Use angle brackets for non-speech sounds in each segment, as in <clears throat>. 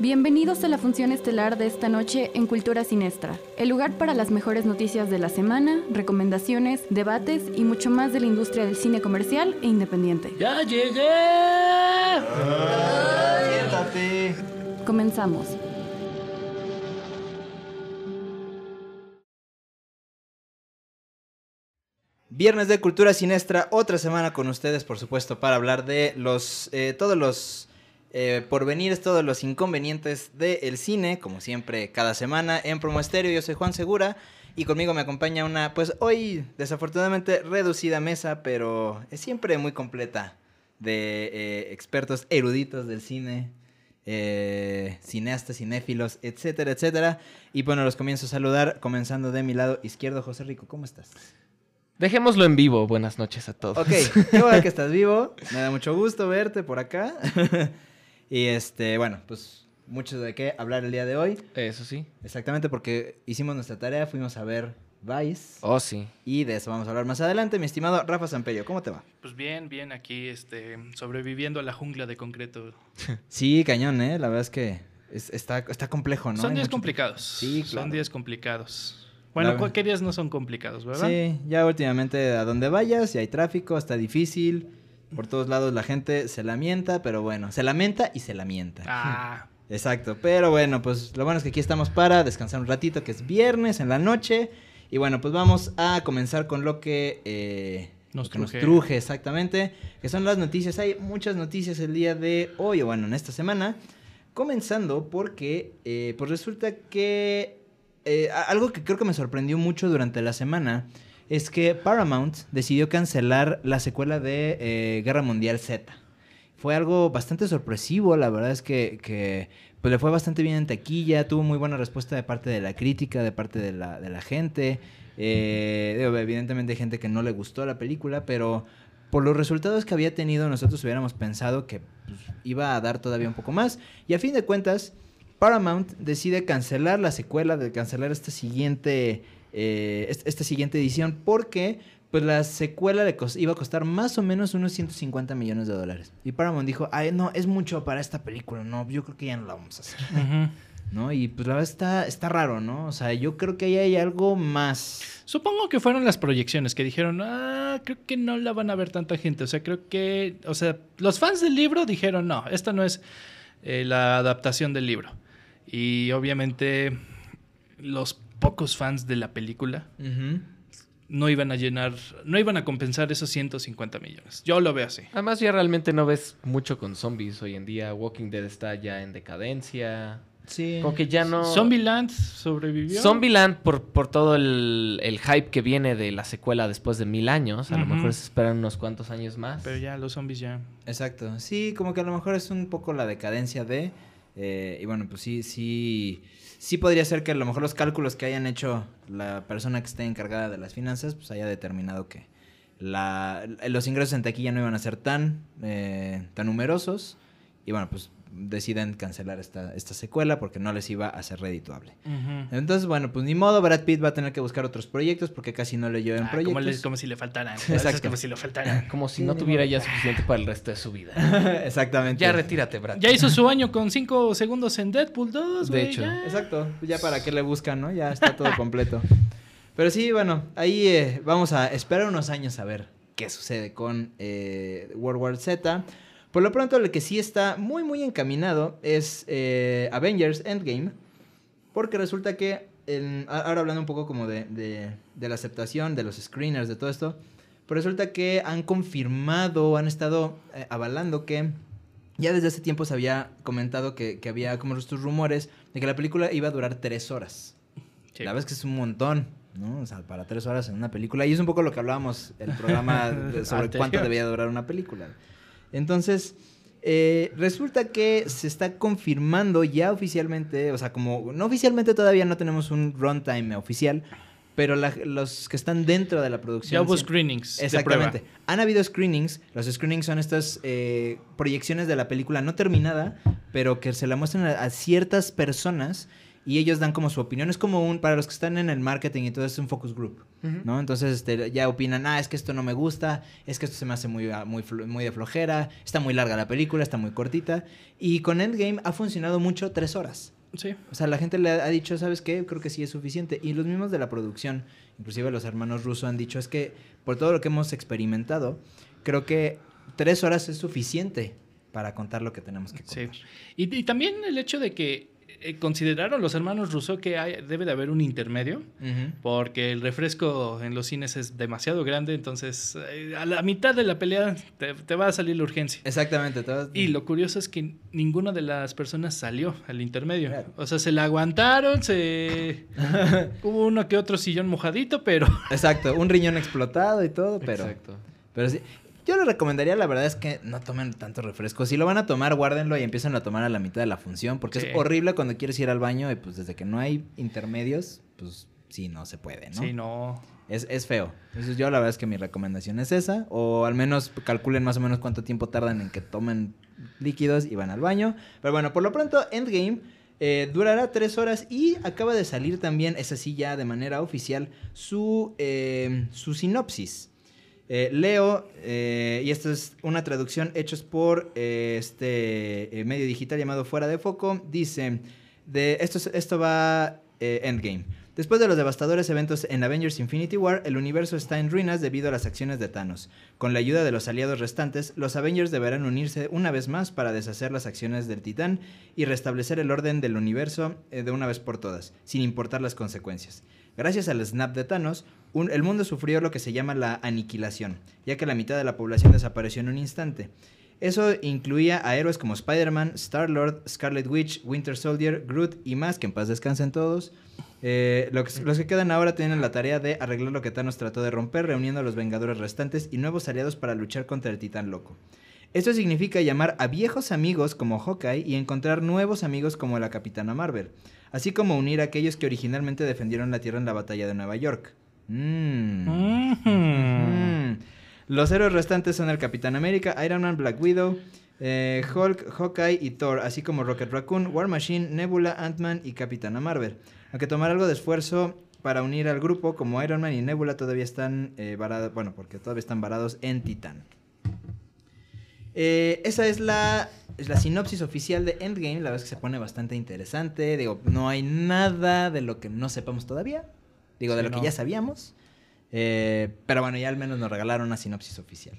Bienvenidos a la función estelar de esta noche en Cultura Sinestra, el lugar para las mejores noticias de la semana, recomendaciones, debates y mucho más de la industria del cine comercial e independiente. ¡Ya llegué! Siéntate. Comenzamos. Viernes de Cultura Sinestra, otra semana con ustedes, por supuesto, para hablar de los eh, todos los eh, porvenires, todos los inconvenientes del cine, como siempre, cada semana en Promo Estéreo. Yo soy Juan Segura y conmigo me acompaña una, pues hoy desafortunadamente reducida mesa, pero es siempre muy completa de eh, expertos eruditos del cine. eh, cineastas, cinéfilos, etcétera, etcétera. Y bueno, los comienzo a saludar, comenzando de mi lado izquierdo, José Rico, ¿cómo estás? Dejémoslo en vivo. Buenas noches a todos. Ok, qué bueno que estás vivo. Me da mucho gusto verte por acá. <laughs> y este, bueno, pues mucho de qué hablar el día de hoy. Eso sí. Exactamente porque hicimos nuestra tarea, fuimos a ver Vice. Oh, sí. Y de eso vamos a hablar más adelante. Mi estimado Rafa Samperio, ¿cómo te va? Pues bien, bien, aquí este, sobreviviendo a la jungla de concreto. <laughs> Sí, cañón, ¿eh? La verdad es que es- está, está complejo, ¿no? Son días complicados. Sí, claro. Son días complicados. Bueno, ¿qué días no son complicados, verdad? Sí, ya últimamente a donde vayas, si hay tráfico, está difícil. Por todos lados la gente se lamenta, pero bueno, se lamenta y se lamenta. Ah, Exacto, pero bueno, pues lo bueno es que aquí estamos para descansar un ratito, que es viernes en la noche. Y bueno, pues vamos a comenzar con lo que, eh, Nos lo que nos truje. truje, exactamente, que son las noticias. Hay muchas noticias el día de hoy, o bueno, en esta semana. Comenzando porque, eh, pues resulta que eh, algo que creo que me sorprendió mucho durante la semana es que Paramount decidió cancelar la secuela de eh, Guerra Mundial Z. Fue algo bastante sorpresivo, la verdad es que, pues le fue bastante bien en taquilla, tuvo muy buena respuesta de parte de la crítica, de parte de la, de la gente. Eh, evidentemente gente que no le gustó la película, pero por los resultados que había tenido nosotros hubiéramos pensado que pues, iba a dar todavía un poco más. Y a fin de cuentas, Paramount decide cancelar la secuela, de cancelar esta siguiente, eh, est- esta siguiente edición, porque pues la secuela le iba a costar más o menos unos 150 millones de dólares. Y Paramount dijo, ay, no, es mucho para esta película, no, yo creo que ya no la vamos a hacer. ¿No? Y pues la verdad está, está raro, ¿no? O sea, yo creo que ahí hay algo más. Supongo que fueron las proyecciones que dijeron, ah, creo que no la van a ver tanta gente. O sea, creo que, o sea, los fans del libro dijeron, no, esta no es eh, la adaptación del libro. Y obviamente los pocos fans de la película no iban a llenar, no iban a compensar esos 150 millones. Yo lo veo así. Además, ya realmente no ves mucho con zombies hoy en día. Walking Dead está ya en decadencia. Sí. Como que ya no. Zombieland sobrevivió. Zombieland, por, por todo el, el hype que viene de la secuela después de mil años, a lo mejor se esperan unos cuantos años más. Pero ya, los zombies ya. Exacto. Sí, como que a lo mejor es un poco la decadencia de. eh, y bueno, pues sí, sí. Sí podría ser que a lo mejor los cálculos que hayan hecho la persona que esté encargada de las finanzas, pues haya determinado que la, los ingresos en taquilla no iban a ser tan, eh, tan numerosos. Y bueno, pues deciden cancelar esta, esta secuela porque no les iba a ser redituable. Entonces, bueno, pues ni modo, Brad Pitt va a tener que buscar otros proyectos porque casi no leyó en Ah, como, proyectos. le- como si le faltaran. <laughs> Exacto. Como si le faltaran. <laughs> Como si no tuviera ya suficiente para el resto de su vida. <laughs> Exactamente. ya retírate, Brad. Ya hizo su año con 5 segundos en Deadpool 2, De güey, hecho. ya. Exacto, ya para qué le buscan, ¿no? Ya está todo completo. Pero sí, bueno, ahí eh, vamos a esperar unos años a ver qué sucede con eh, World War Z. Por lo pronto, lo que sí está muy, muy encaminado es eh, Avengers Endgame. Porque resulta que, en- ahora hablando un poco como de, de- de la aceptación, de los screeners, de todo esto, pues resulta que han confirmado, han estado eh, avalando que ya desde hace tiempo se había comentado que, que había como estos rumores de que la película iba a durar tres horas. Sí. La verdad es que es un montón, ¿no? O sea, para tres horas en una película. Y es un poco lo que hablábamos el programa <laughs> sobre cuánto debía durar una película. Entonces, eh, resulta que se está confirmando ya oficialmente, o sea, como no oficialmente todavía no tenemos un runtime oficial, pero la- los que están dentro de la producción... Ya hubo screenings Exactamente. Han habido screenings. Los screenings son estas eh, proyecciones de la película no terminada, pero que se la muestran a, a ciertas personas y ellos dan como su opinión. Es como un, para los que están en el marketing y todo, es un focus group, ¿no? Entonces este, ya opinan, ah, es que esto no me gusta, es que esto se me hace muy, ah, muy, muy de flojera, está muy larga la película, está muy cortita. Y con Endgame ha funcionado mucho tres horas. Sí. O sea, la gente le ha dicho, ¿sabes qué? Creo que sí es suficiente. Y los mismos de la producción, inclusive los hermanos rusos han dicho, es que por todo lo que hemos experimentado, creo que tres horas es suficiente para contar lo que tenemos que Sí. contar. Y, y también el hecho de que eh, consideraron los hermanos Rousseau que hay- debe de haber un intermedio, porque el refresco en los cines es demasiado grande, entonces eh, a la mitad de la pelea te, te va a salir la urgencia. Exactamente. Y lo curioso es que ninguna de las personas salió al intermedio. Claro. O sea, se la aguantaron, se... <laughs> Hubo uno que otro sillón mojadito, pero... Exacto, un riñón explotado y todo, pero... Exacto. Pero sí. Yo le recomendaría, la verdad es que no tomen tanto refresco. Si lo van a tomar, guárdenlo y empiecen a tomar a la mitad de la función. Porque Sí. es horrible cuando quieres ir al baño y pues desde que no hay intermedios, pues sí, no se puede, ¿no? Sí, no. Es, es feo. Entonces yo la verdad es que mi recomendación es esa. O al menos calculen más o menos cuánto tiempo tardan en que tomen líquidos y van al baño. Pero bueno, por lo pronto, Endgame eh, durará tres horas y acaba de salir también, es así ya de manera oficial, su, eh, su sinopsis. Eh, leo, eh, y esto es una traducción hechos por eh, este medio digital llamado Fuera de Foco. Dice, esto, es- esto va Endgame. Después de los devastadores eventos en Avengers Infinity War, el universo está en ruinas debido a las acciones de Thanos. Con la ayuda de los aliados restantes, los Avengers deberán unirse una vez más para deshacer las acciones del Titán y restablecer el orden del universo de una vez por todas, sin importar las consecuencias. Gracias al snap de Thanos, el mundo sufrió lo que se llama la aniquilación, ya que la mitad de la población desapareció en un instante. Eso incluía a héroes como Spider-Man, Star-Lord, Scarlet Witch, Winter Soldier, Groot y más, que en paz descansen todos. Eh, lo que- los que quedan ahora tienen la tarea de arreglar lo que Thanos trató de romper, reuniendo a los Vengadores restantes y nuevos aliados para luchar contra el Titán Loco. Esto significa llamar a viejos amigos como Hawkeye y encontrar nuevos amigos como la Capitana Marvel, así como unir a aquellos que originalmente defendieron la Tierra en la batalla de Nueva York. Mm. Los héroes restantes son el Capitán América, Iron Man, Black Widow, eh, Hulk, Hawkeye y Thor, así como Rocket Raccoon, War Machine, Nebula, Ant-Man y Capitana Marvel. Aunque tomar algo de esfuerzo para unir al grupo, como Iron Man y Nebula todavía están eh, varados, bueno, porque todavía están varados en Titán. Eh, esa es la, la sinopsis oficial de Endgame. La verdad es que se pone bastante interesante. Digo, no hay nada de lo que no sepamos todavía. Digo, de lo no. que ya sabíamos. Eh, pero bueno, ya al menos nos regalaron una sinopsis oficial.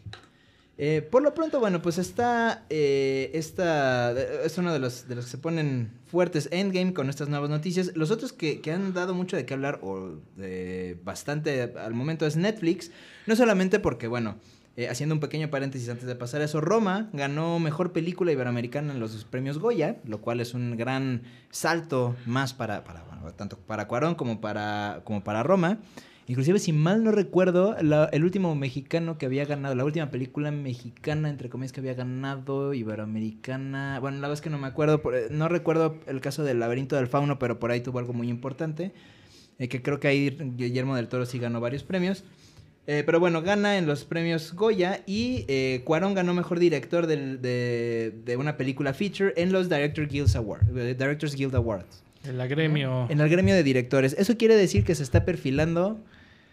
Eh, por lo pronto, bueno, pues está. eh, esta es uno de los, de los que se ponen fuertes Endgame con estas nuevas noticias. Los otros que, que han dado mucho de qué hablar, o de bastante al momento, es Netflix. No solamente porque, bueno, eh, haciendo un pequeño paréntesis antes de pasar a eso, Roma ganó mejor película iberoamericana en los premios Goya, lo cual es un gran salto más para, para bueno, tanto para Cuarón como para, como para Roma. Inclusive, si mal no recuerdo, el último mexicano que había ganado, la última película mexicana, entre comillas, que había ganado, iberoamericana, bueno, la verdad es que no me acuerdo, eh, no recuerdo el caso del laberinto del fauno, pero por ahí tuvo algo muy importante, eh, que creo que ahí Guillermo del Toro sí ganó varios premios. Eh, pero bueno, gana en los premios Goya y eh, Cuarón ganó mejor director del- de, de una película feature en los Director Guild Awards, eh, Directors Guild Awards. El agremio. En el gremio de directores. Eso quiere decir que se está perfilando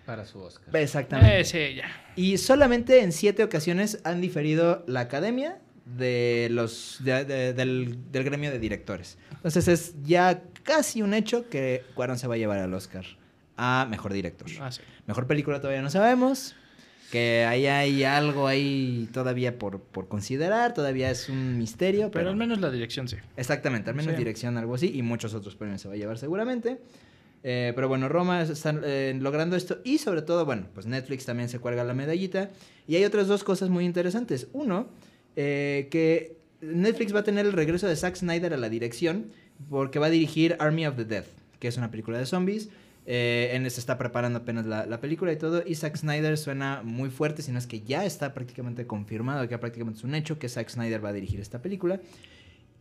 Para su Oscar. exactamente. Eh, sí, ya. Y solamente en siete ocasiones han diferido la academia de los de- de- del, del gremio de directores. Entonces es ya casi un hecho que Cuarón se va a llevar al Oscar a mejor director. Ah, sí. Mejor película todavía no sabemos. Que ahí hay algo ahí todavía por, por considerar, todavía es un misterio. Pero al menos la dirección sí. Exactamente, al menos Sí. dirección, algo así, y muchos otros premios se va a llevar seguramente. Eh, pero bueno, Roma está eh, logrando esto y sobre todo, bueno, pues Netflix también se cuelga la medallita. Y hay otras dos cosas muy interesantes. Uno, eh, que Netflix va a tener el regreso de Zack Snyder a la dirección porque va a dirigir Army of the Dead, que es una película de zombies. Eh, en se está preparando apenas la, la película y todo. Y Zack Snyder suena muy fuerte, sino es que ya está prácticamente confirmado, que prácticamente es un hecho que Zack Snyder va a dirigir esta película.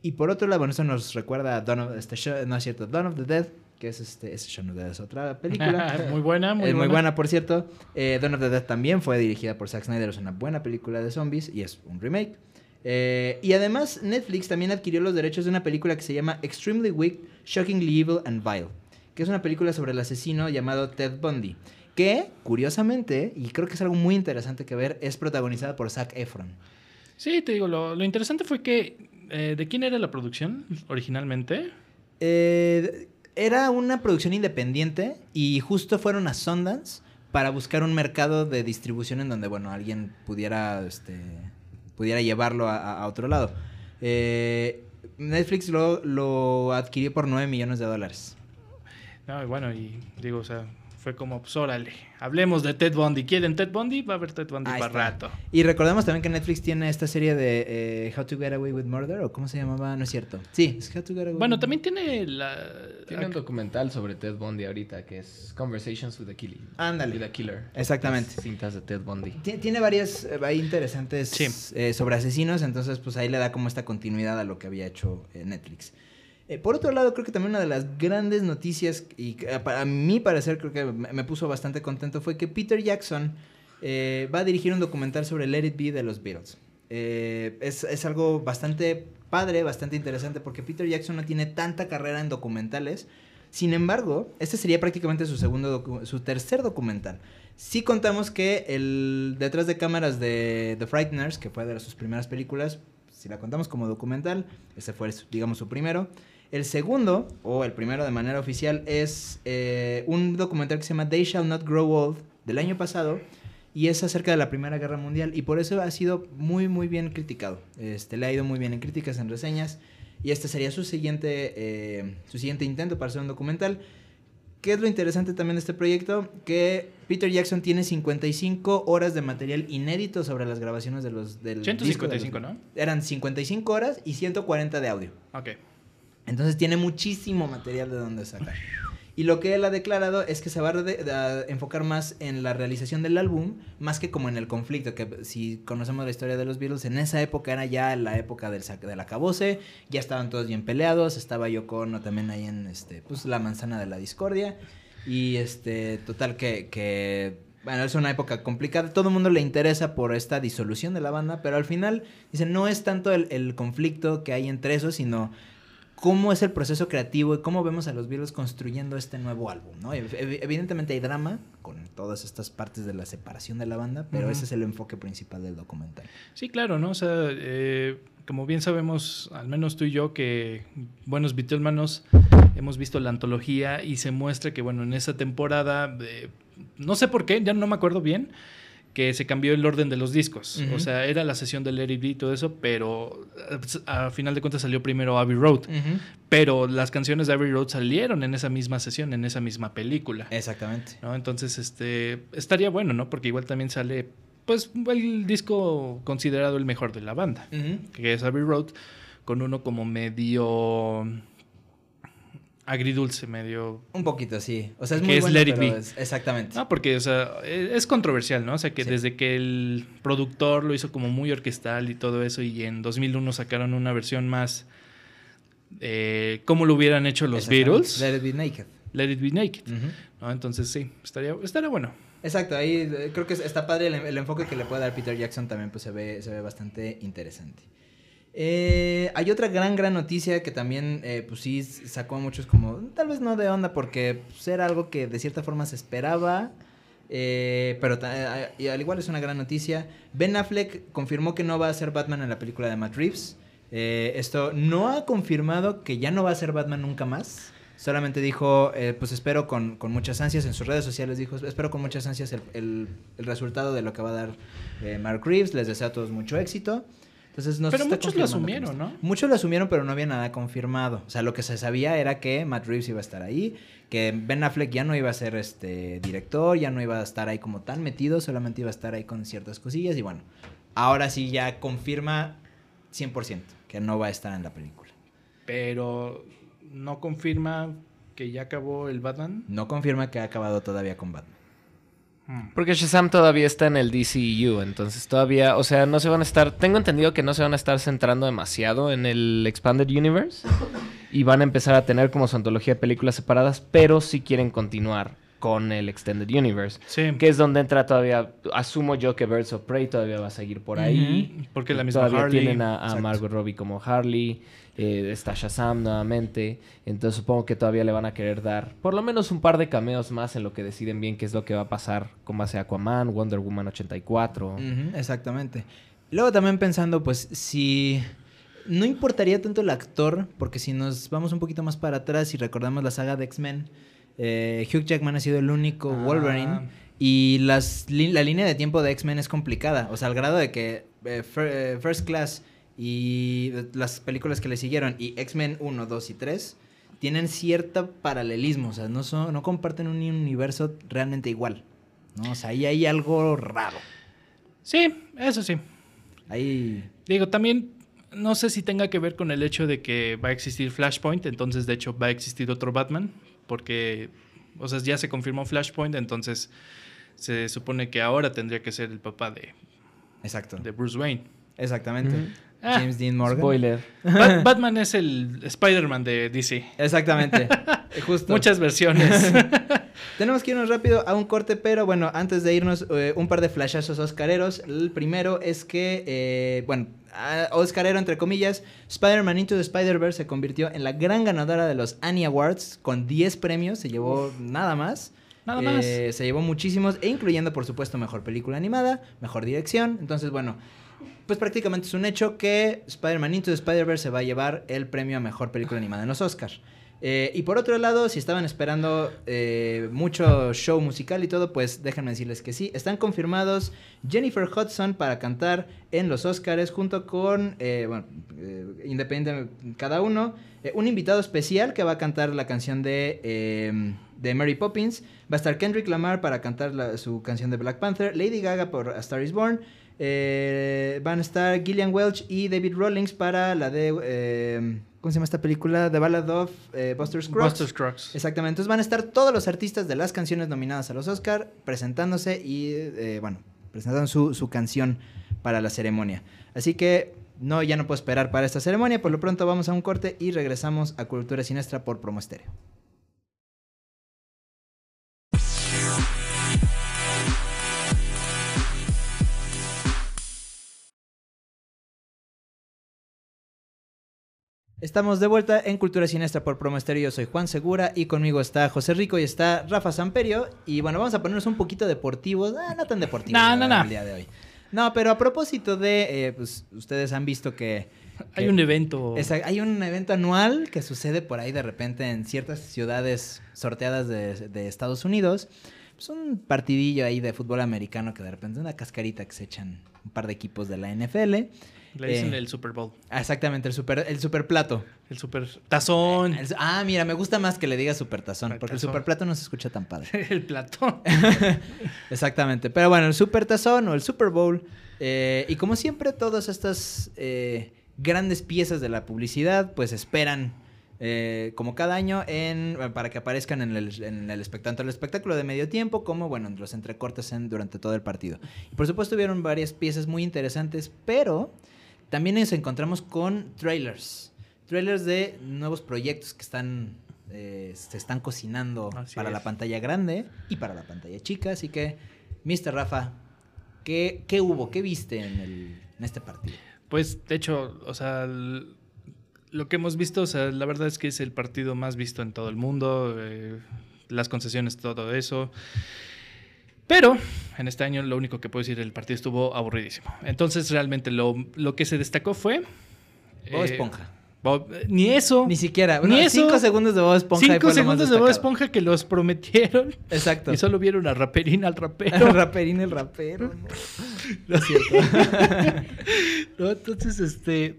Y por otro lado, bueno, eso nos recuerda a Dawn of, este show- no es cierto, Dawn of the Dead, que es este, es Shaun of the Dead, es otra película. <laughs> muy buena, muy es buena. muy buena, por cierto. Eh, Dawn of the Dead también fue dirigida por Zack Snyder, es una buena película de zombies y es un remake. Eh, y además Netflix también adquirió los derechos de una película que se llama Extremely Weak, Shockingly Evil and Vile, que es una película sobre el asesino llamado Ted Bundy, que curiosamente, y creo que es algo muy interesante que ver, es protagonizada por Zac Efron. Sí, te digo, lo, lo interesante fue que... eh, ¿De quién era la producción originalmente? Eh, era una producción independiente y justo fueron a Sundance para buscar un mercado de distribución en donde, bueno, alguien pudiera, este, pudiera llevarlo a, a- a otro lado. Eh, Netflix lo, lo adquirió por 9 millones de dólares. No, y bueno, y digo, o sea, fue como, pues órale, hablemos de Ted Bundy. ¿Quieren Ted Bundy? Va a haber Ted Bundy Ahí para está. rato. Y recordemos también que Netflix tiene esta serie de eh, How to Get Away with Murder, o cómo se llamaba, no es cierto. Sí, es How to Get Away Bueno, with- también tiene la... Tiene un documental sobre Ted Bundy ahorita que es Conversations with the Killer. Ándale. With the Killer. Exactamente. Las Cintas de Ted Bundy. Ti- Tiene varias eh, ahí interesantes Sí. eh, sobre asesinos, entonces pues ahí le da como esta continuidad a lo que había hecho eh, Netflix. Eh, por otro lado, creo que también una de las grandes noticias, y que, a, pa- a mi parecer creo que me, puso bastante contento, fue que Peter Jackson eh, va a dirigir un documental sobre Let It Be de los Beatles. Eh, es, es algo bastante padre, bastante interesante, porque Peter Jackson no tiene tanta carrera en documentales. Sin embargo, este sería prácticamente su segundo su tercer documental. Sí contamos que el detrás de cámaras de The Frighteners, que fue de sus primeras películas, si la contamos como documental, ese fue, digamos, su primero. El segundo, o el primero de manera oficial, es eh, un documental que se llama They Shall Not Grow Old, del año pasado, y es acerca de la Primera Guerra Mundial, y por eso ha sido muy, muy bien criticado. Este, le ha ido muy bien en críticas, en reseñas, y este sería su siguiente, eh, su siguiente intento para hacer un documental. ¿Qué es lo interesante también de este proyecto? Que Peter Jackson tiene 55 horas de material inédito sobre las grabaciones de los... Del disco de los- 155, ¿no? Eran 55 horas y 140 de audio. Ok. Entonces tiene muchísimo material de donde sacar. Y lo que él ha declarado es que se va a, a enfocar más en la realización del álbum, más que como en el conflicto, que si conocemos la historia de los Beatles, en esa época era ya la época del, del acabose, ya estaban todos bien peleados, estaba Yoko Ono también ahí en este, pues, la manzana de la discordia, y este, total que, que, bueno, es una época complicada, todo el mundo le interesa por esta disolución de la banda, pero al final, dice, no es tanto el, el conflicto que hay entre esos, sino cómo es el proceso creativo y cómo vemos a los Beatles construyendo este nuevo álbum, ¿no? Ev- ev- Evidentemente hay drama con todas estas partes de la separación de la banda, pero ese es el enfoque principal del documental. Sí, claro, ¿no? O sea, eh, como bien sabemos, al menos tú y yo, que buenos Beatlemanos hemos visto la antología y se muestra que, bueno, en esa temporada, eh, no sé por qué, ya no me acuerdo bien, que se cambió el orden de los discos. O sea, era la sesión de Larry B y todo eso, pero a final de cuentas salió primero Abbey Road. Pero las canciones de Abbey Road salieron en esa misma sesión, en esa misma película. Exactamente. ¿no? Entonces, este, estaría bueno, ¿no? Porque igual también sale, pues, el disco considerado el mejor de la banda, que es Abbey Road, con uno como medio agridulce, medio... Un poquito, sí. O sea, es Que muy es bueno, Let It Be. es- exactamente. No, porque, o sea, e- es controversial, ¿no? O sea, que Sí. desde que el productor lo hizo como muy orquestal y todo eso, y en 2001 sacaron una versión más... Eh, como lo hubieran hecho los. Beatles, Let It Be Naked. Let It Be Naked. ¿no? Entonces, sí, estaría, estaría bueno. Exacto, ahí eh, creo que es- está padre el, el enfoque que le puede dar Peter Jackson también pues se ve, se ve bastante interesante. Eh, hay otra gran, gran noticia que también eh, pues sí sacó a muchos como, tal vez no de onda porque pues, era algo que de cierta forma se esperaba, eh, pero eh, y al igual es una gran noticia. Ben Affleck confirmó que no va a ser Batman en la película de Matt Reeves. Esto no ha confirmado que ya no va a ser Batman nunca más. Solamente dijo, pues espero con, con muchas ansias, en sus redes sociales dijo, espero con muchas ansias el, el- el resultado de lo que va a dar Mark Reeves, les deseo a todos mucho éxito. Entonces, no Pero muchos lo asumieron, no. ¿no? Muchos lo asumieron, pero no había nada confirmado. O sea, lo que se sabía era que Matt Reeves iba a estar ahí, que Ben Affleck ya no iba a ser este director, ya no iba a estar ahí como tan metido, solamente iba a estar ahí con ciertas cosillas y bueno, ahora sí ya confirma 100% que no va a estar en la película. pero no confirma que ya acabó el Batman. No confirma que ha acabado todavía con Batman. Porque Shazam todavía está en el DCU, entonces todavía, o sea, no se van a estar, tengo entendido que no se van a estar centrando demasiado en el Expanded Universe. y van a empezar a tener como su antología de películas separadas, pero sí quieren continuar con el Extended Universe. Sí. Que es donde entra todavía, asumo yo que Birds of Prey todavía va a seguir por ahí. Porque la misma Todavía Harley. tienen a, a. Margot Robbie como Harley, eh, está Shazam nuevamente, entonces supongo que todavía le van a querer dar por lo menos un par de cameos más en lo que deciden bien qué es lo que va a pasar con base a Aquaman, Wonder Woman 84. Ujú, exactamente. Luego también pensando, pues, si no importaría tanto el actor, porque si nos vamos un poquito más para atrás y recordamos la saga de X-Men, eh, Hugh Jackman ha sido el único Ah. Wolverine y las, la línea de tiempo de X-Men es complicada, o sea, al grado de que eh, eh, First Class y las películas que le siguieron y X-Men 1, 2 y 3 tienen cierto paralelismo, o sea, no, son, no comparten un universo realmente igual, ¿no? O sea, ahí hay algo raro. Sí, eso sí. Ahí Digo, también no sé si tenga que ver con el hecho de que va a existir Flashpoint, entonces de hecho va a existir otro Batman, porque, o sea, ya se confirmó Flashpoint, entonces se supone que ahora tendría que ser el papá de, Exacto. de Bruce Wayne. Exactamente. Ah, James Dean Morgan. Spoiler. Bat- <laughs> Batman es el Spider-Man de DC. Exactamente. <laughs> Justo. Muchas versiones. <laughs> Tenemos que irnos rápido a un corte, pero bueno, antes de irnos, eh, un par de flashazos oscareros. El primero es que, eh, bueno, oscarero entre comillas, Spider-Man Into the Spider-Verse se convirtió en la gran ganadora de los Annie Awards con 10 premios, se llevó nada más. Nada más. Eh, se llevó muchísimos, e incluyendo, por supuesto, mejor película animada, mejor dirección. Entonces, bueno, pues prácticamente es un hecho que Spider-Man Into the Spider-Verse se va a llevar el premio a mejor película animada en los Oscars. Eh, y por otro lado, si estaban esperando eh, mucho show musical y todo, pues déjenme decirles que sí. Están confirmados Jennifer Hudson para cantar en los Oscars junto con, eh, bueno, eh, independiente cada uno, eh, un invitado especial que va a cantar la canción de, eh, de Mary Poppins. Va a estar Kendrick Lamar para cantar su canción de Black Panther, Lady Gaga por A Star is Born. van a estar Gillian Welch y David Rawlings para la de... ¿Cómo se llama esta película? The Ballad of eh, Buster Scruggs. Buster Scruggs. Exactamente. Entonces van a estar todos los artistas de las canciones nominadas a los Oscar presentándose y, eh, bueno, presentando su, su canción para la ceremonia. Así que no, ya no puedo esperar para esta ceremonia. Por lo pronto vamos a un corte y regresamos a Cultura Siniestra por Promo Estéreo. Estamos de vuelta en Cultura Siniestra por Promo Estéreo. Yo soy Juan Segura y conmigo está José Rico y está Rafa Samperio. Y bueno, vamos a ponernos un poquito deportivos. Ah, no tan deportivos No, no, no. el día de hoy. No, pero a propósito de, eh, pues ustedes han visto que... Hay un evento. Esa- hay un evento anual que sucede por ahí de repente en ciertas ciudades sorteadas de, de Estados Unidos. Es un partidillo ahí de fútbol americano que de repente una cascarita que se echan un par de equipos de la NFL. Le dicen eh, el Super Bowl. Exactamente, el super, el super plato. El Super Tazón. El- ah, mira, me gusta más que le diga supertazón, porque el Supertazón. superplato no se escucha tan padre. <laughs> El platón. <laughs> Exactamente. Pero bueno, el supertazón o el Super Bowl. eh, y como siempre, todas estas eh, grandes piezas de la publicidad, pues esperan, como cada año, en, para que aparezcan en el, en el espectáculo, tanto el espectáculo de medio tiempo como, bueno, en los entrecortes en- durante todo el partido. Y por supuesto, hubieron varias piezas muy interesantes, pero también nos encontramos con trailers. Trailers de nuevos proyectos que están eh, se están cocinando Así para es. la pantalla grande y para la pantalla chica. Así que, Mr. Rafa, ¿qué, qué hubo? ¿Qué viste en, el- en este partido? Pues, de hecho, o sea, lo que hemos visto, o sea, la verdad es que es el partido más visto en todo el mundo, eh, las concesiones, todo eso. Pero en este año lo único que puedo decir, el partido estuvo aburridísimo. Entonces, realmente lo, lo que se destacó fue... Bob eh, Esponja. Bob- ni eso. Ni siquiera. Ni Bueno, eso. cinco segundos de Bob Esponja. Cinco segundos de Bob. Esponja que los prometieron. Exacto. Y solo vieron a Raperín al rapero. El <laughs> raperín, el rapero. No, <laughs> No es cierto. <laughs> ¿no? Entonces, este.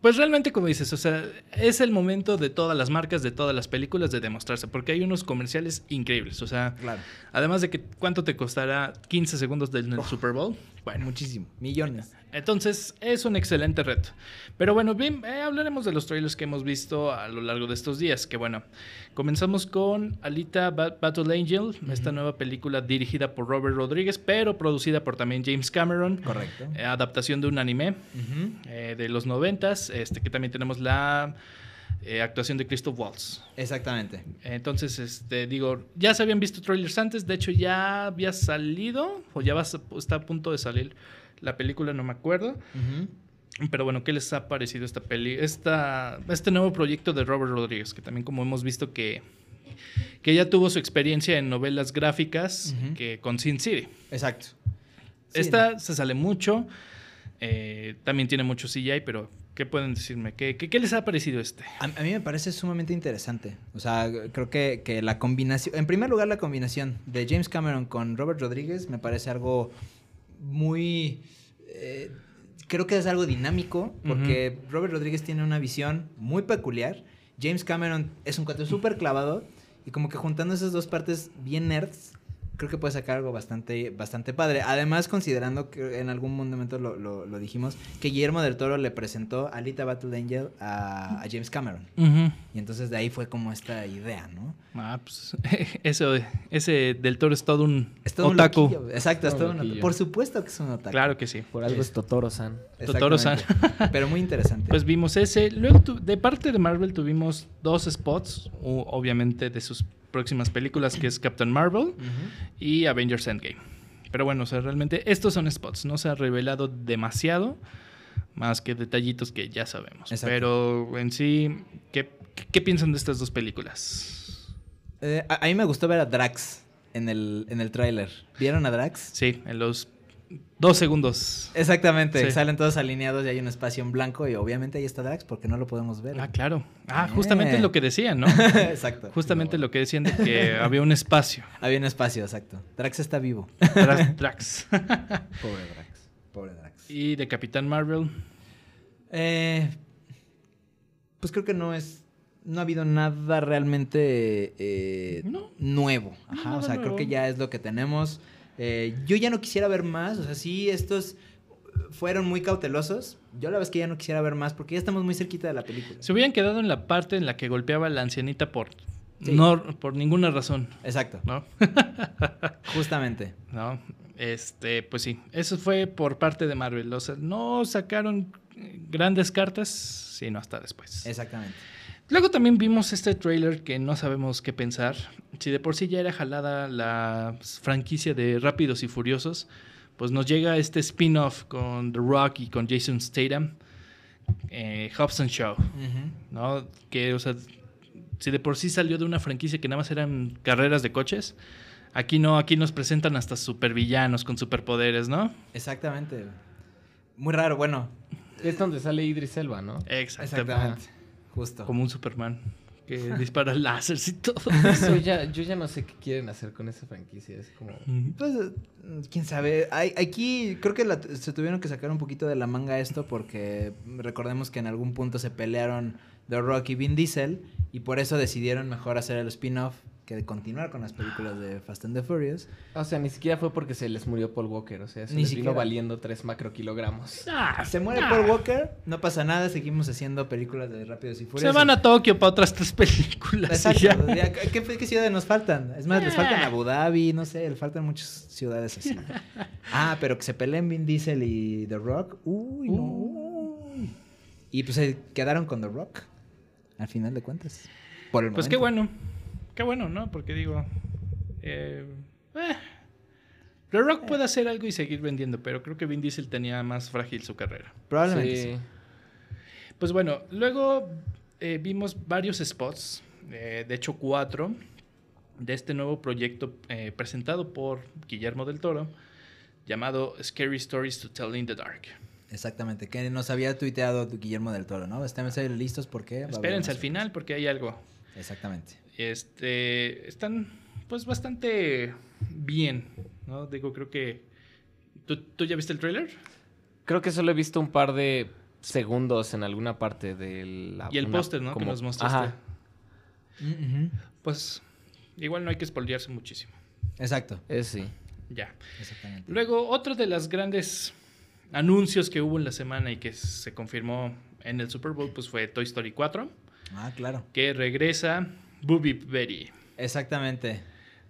Pues realmente, como dices, o sea, es el momento de todas las marcas, de todas las películas de demostrarse, porque hay unos comerciales increíbles. O sea, claro. además de que cuánto te costará 15 segundos del del Super Bowl. Bueno, Muchísimo. Millones. entonces es un excelente reto. Pero bueno, bien, eh, hablaremos de los trailers que hemos visto a lo largo de estos días. Que bueno, comenzamos con Alita Ba- Battle Angel, esta nueva película dirigida por Robert Rodríguez, pero producida por también James Cameron. Correcto. Eh, adaptación de un anime eh, de los noventas, este, que también tenemos la eh, actuación de Christoph Waltz. Exactamente. Entonces, este, digo, ya se habían visto trailers antes, de hecho ya había salido, o ya va está a punto de salir la película, no me acuerdo. Pero bueno, ¿qué les ha parecido esta peli? Esta, este nuevo proyecto de Robert Rodríguez, que también como hemos visto que, que ya tuvo su experiencia en novelas gráficas que con Sin City. Exacto. Sí, Esta se sale mucho, eh, también tiene mucho CGI, pero ¿qué pueden decirme? ¿Qué, qué, qué les ha parecido este? A, a mí me parece sumamente interesante. O sea, creo que, que la combinación, en primer lugar la combinación de James Cameron con Robert Rodríguez me parece algo muy... eh, creo que es algo dinámico porque Robert Rodríguez tiene una visión muy peculiar. James Cameron es un cuate súper clavado y como que juntando esas dos partes bien nerds, creo que puede sacar algo bastante, bastante padre. Además, considerando que en algún momento lo, lo- lo dijimos, que Guillermo del Toro le presentó a Alita Battle Angel a, a James Cameron. Y entonces de ahí fue como esta idea, ¿no? Ah, pues <laughs> eso, ese del toro es todo un Es todo un otaku. loquillo. Exacto, es Todo un un loquillo. Por supuesto que es un otaku. Claro que sí. Por algo es Totoro-san. Totoro-san. Pero muy interesante. Pues vimos ese. Luego, tu- de parte de Marvel, tuvimos dos spots, obviamente de sus próximas películas, que es Captain Marvel y Avengers Endgame. Pero bueno, o sea, realmente estos son spots. No se ha revelado demasiado, más que detallitos que ya sabemos. Exacto. Pero en sí, ¿qué, qué piensan de estas dos películas? Eh, a, a mí me gustó ver a Drax en el, en el tráiler. ¿Vieron a Drax? Sí, en los dos segundos. Exactamente, Sí. salen todos alineados y hay un espacio en blanco y obviamente ahí está Drax porque no lo podemos ver. Ah, claro. Ah, Eh. justamente lo que decían, ¿no? <laughs> exacto. Justamente lo que decían de que <laughs> había un espacio. Había un espacio, exacto. Drax está vivo. Drax. <laughs> Drax. Pobre Drax. Pobre Drax. y de Capitán Marvel. Eh, pues creo que no es. No ha habido nada realmente eh, No. nuevo. Ajá, nada o sea, creo nuevo. que ya es lo que tenemos. Eh, yo ya no quisiera ver más. O sea, sí, estos fueron muy cautelosos. Yo la verdad es que ya no quisiera ver más porque ya estamos muy cerquita de la película. Se hubieran quedado en la parte en la que golpeaba a la ancianita por, Sí. no, por ninguna razón, Exacto, ¿no? <laughs> justamente. no, este, pues sí, eso fue por parte de Marvel. O sea, no sacaron grandes cartas, sino hasta después. Exactamente. Luego también vimos este trailer que no sabemos qué pensar. Si de por sí ya era jalada la franquicia de Rápidos y Furiosos, pues nos llega este spin-off con The Rock y con Jason Statham, eh, Hobson Show, Ujú. ¿no? Que, o sea, si de por sí salió de una franquicia que nada más eran carreras de coches, aquí no, aquí nos presentan hasta supervillanos con superpoderes, ¿no? Exactamente. Muy raro, bueno. Es donde sale Idris Elba, ¿no? Exactamente. Exactamente. Justo. Como un Superman que <laughs> dispara láseres y todo. <laughs> Eso ya, yo ya no sé qué quieren hacer con esa franquicia. Es como... Pues, eh, quién sabe. Hay- aquí creo que la- se tuvieron que sacar un poquito de la manga esto porque recordemos que en algún punto se pelearon The Rock y Vin Diesel y por eso decidieron mejor hacer el spin-off que de continuar con las películas de Fast and the Furious. O sea, ni siquiera fue porque se les murió Paul Walker. O sea, se Ni les siquiera. vino valiendo 3 macrokilogramos. Ah, Se muere ah. Paul Walker, no pasa nada, seguimos haciendo películas de Rápidos y Se Furiosos. van a Tokio para otras tres películas. Exacto. ya. ¿Qué, qué ciudades nos faltan? Es más, les faltan Abu Dhabi, no sé, le faltan muchas ciudades así. <laughs> Ah, pero que se peleen Vin Diesel y The Rock. Uy, no. Y pues se quedaron con The Rock. Al final de cuentas. Por el Pues qué bueno. Qué bueno, ¿no? Porque digo. Eh, eh, The Rock puede hacer algo y seguir vendiendo, pero creo que Vin Diesel tenía más frágil su carrera. Probablemente sí. Sí. Pues bueno, luego eh, vimos varios spots, eh, de hecho cuatro, de este nuevo proyecto eh, presentado por Guillermo del Toro, llamado Scary Stories to Tell in the Dark. Exactamente. Que nos había tuiteado Guillermo del Toro, ¿no? Estén listos porque. Espérense al final porque hay algo. Exactamente. Este, están pues bastante bien, ¿no? Digo, creo que... ¿Tú, tú ya viste el tráiler? Creo que solo he visto un par de segundos en alguna parte de la... Y el póster, ¿no? Que nos mostraste. Ajá. Ujú. Pues igual no hay que spoilearse muchísimo. Exacto. Es sí. Ya. Exactamente. Luego, otro de los grandes anuncios que hubo en la semana y que se confirmó en el Super Bowl, pues fue Toy Story 4, Ah, claro. que regresa Booby Betty, Exactamente.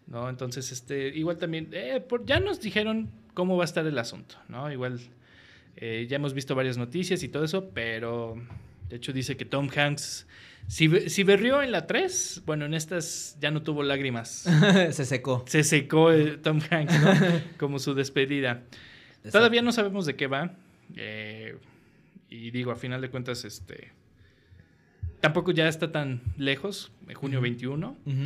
¿no? Entonces, este, igual también, eh, por- ya nos dijeron cómo va a estar el asunto, ¿no? Igual, eh, ya hemos visto varias noticias y todo eso, pero De hecho, dice que Tom Hanks, si, si berrió en la 3, bueno, en estas ya no tuvo lágrimas. <laughs> Se secó. Se secó eh, Tom Hanks, ¿no? <laughs> Como su despedida. Todavía no sabemos de qué va. eh, y digo, a final de cuentas, este. Tampoco ya está tan lejos, en junio 21. Ujú.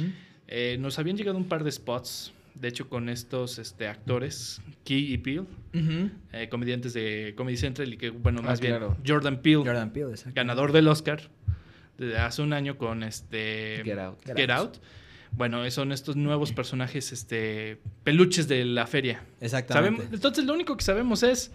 Eh, nos habían llegado un par de spots, de hecho, con estos este, actores, Key y Peele, Ujú. eh, comediantes de Comedy Central, y que, bueno, Ah, más bien claro. Jordan Peele, Jordan Peele, ganador del Oscar hace un año con este Get Out. Get Get Out. Out. Bueno, son estos nuevos personajes, este, peluches de la feria. Exactamente. Sabemos- entonces, lo único que sabemos es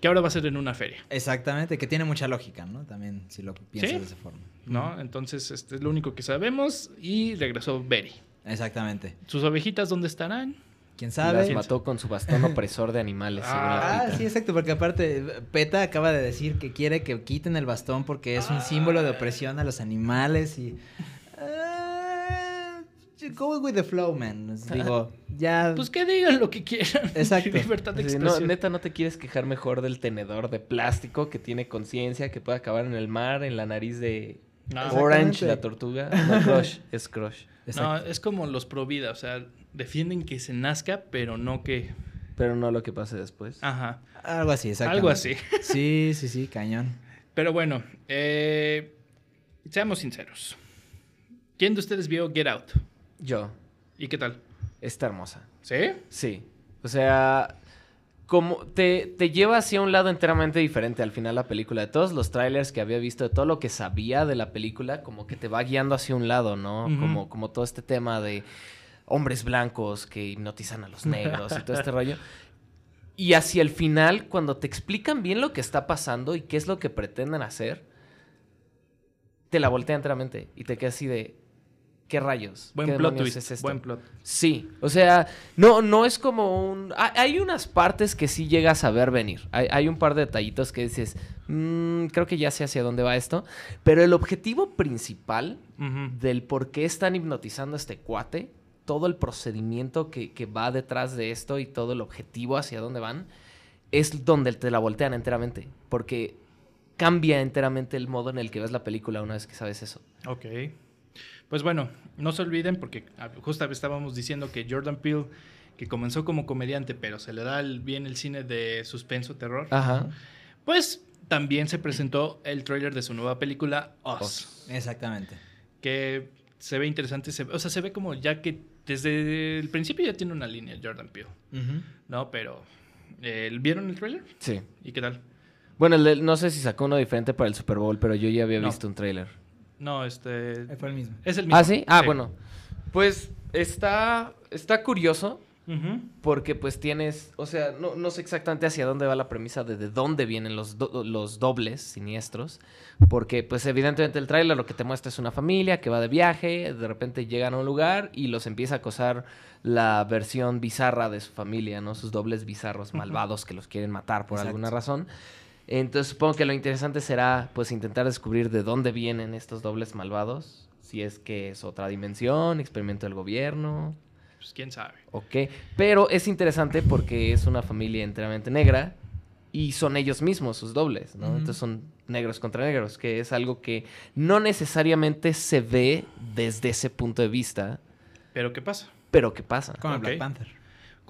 que ahora va a ser en una feria, Exactamente, que tiene mucha lógica, ¿no? También, si lo piensas ¿Sí? de esa forma. ¿no? Entonces, este es lo único que sabemos y regresó Berry. Exactamente. ¿Sus ovejitas dónde estarán? ¿Quién Las sabe? mató con su bastón opresor de animales. Ah, pita. sí, exacto, porque aparte PETA acaba de decir que quiere que quiten el bastón porque es un símbolo de opresión a los animales y... Go with the flow, man. Digo, ya... Pues que digan lo que quieran. <laughs> Exacto. Libertad de Sí, no, expresión. neta, no te quieres quejar mejor del tenedor de plástico que tiene conciencia, que puede acabar en el mar, en la nariz de No. Orange, la tortuga. No, Crush, es Crush. No, es como los pro vida, o sea, defienden que se nazca, pero no que. Pero no lo que pase después. Ajá. Algo así, exacto. Algo así. Sí, sí, sí, cañón. Pero bueno, eh, seamos sinceros. ¿Quién de ustedes vio Get Out? Yo, ¿Y qué tal? está hermosa. ¿Sí? Sí. O sea, como te, te lleva hacia un lado enteramente diferente al final la película. De todos los trailers que había visto, de todo lo que sabía de la película, como que te va guiando hacia un lado, ¿no? Como, como todo este tema de hombres blancos que hipnotizan a los negros y todo este <laughs> rollo. Y hacia el final, cuando te explican bien lo que está pasando y qué es lo que pretenden hacer, te la voltea enteramente y te quedas así de... ¿Qué rayos? Buen ¿Qué plot twist. es esto? Buen plot. Sí, o sea, no, no es como un... Hay, unas partes que sí llegas a ver venir. Hay, hay un par de detallitos que dices, "Mm, creo que ya sé hacia dónde va esto. Pero el objetivo principal del por qué están hipnotizando a este cuate, todo el procedimiento que, que va detrás de esto y todo el objetivo hacia dónde van, es donde te la voltean enteramente. Porque cambia enteramente el modo en el que ves la película una vez que sabes eso. Ok. Pues bueno, no se olviden porque ah, justo estábamos diciendo que Jordan Peele, que comenzó como comediante, pero se le da el- bien el cine de suspenso, terror, Ajá. pues también se presentó el tráiler de su nueva película Us, Exactamente. que se ve interesante, se ve- o sea, se ve como ya que desde el principio ya tiene una línea Jordan Peele. ¿no? Pero, eh, ¿vieron el tráiler? Sí. ¿Y qué tal? Bueno, no sé si sacó uno diferente para el Super Bowl, pero yo ya había No. visto un tráiler. No, este... Fue el mismo. Es el mismo. ¿Ah, sí? Ah, bueno. Pues está, está curioso porque pues tienes, o sea, no, no sé exactamente hacia dónde va la premisa de de dónde vienen los, do- los dobles siniestros, porque pues evidentemente el tráiler lo que te muestra es una familia que va de viaje, de repente llegan a un lugar y los empieza a acosar la versión bizarra de su familia, ¿no? Sus dobles bizarros malvados que los quieren matar por Exacto. alguna razón. Entonces supongo que lo interesante será pues intentar descubrir de dónde vienen estos dobles malvados, si es que es otra dimensión, experimento del gobierno, Pues quién sabe. Ok, pero es interesante porque es una familia enteramente negra y son ellos mismos sus dobles, ¿no? Entonces son negros contra negros, que es algo que no necesariamente se ve desde ese punto de vista, Pero ¿qué pasa? pero ¿qué pasa? Como Ok. Black Panther.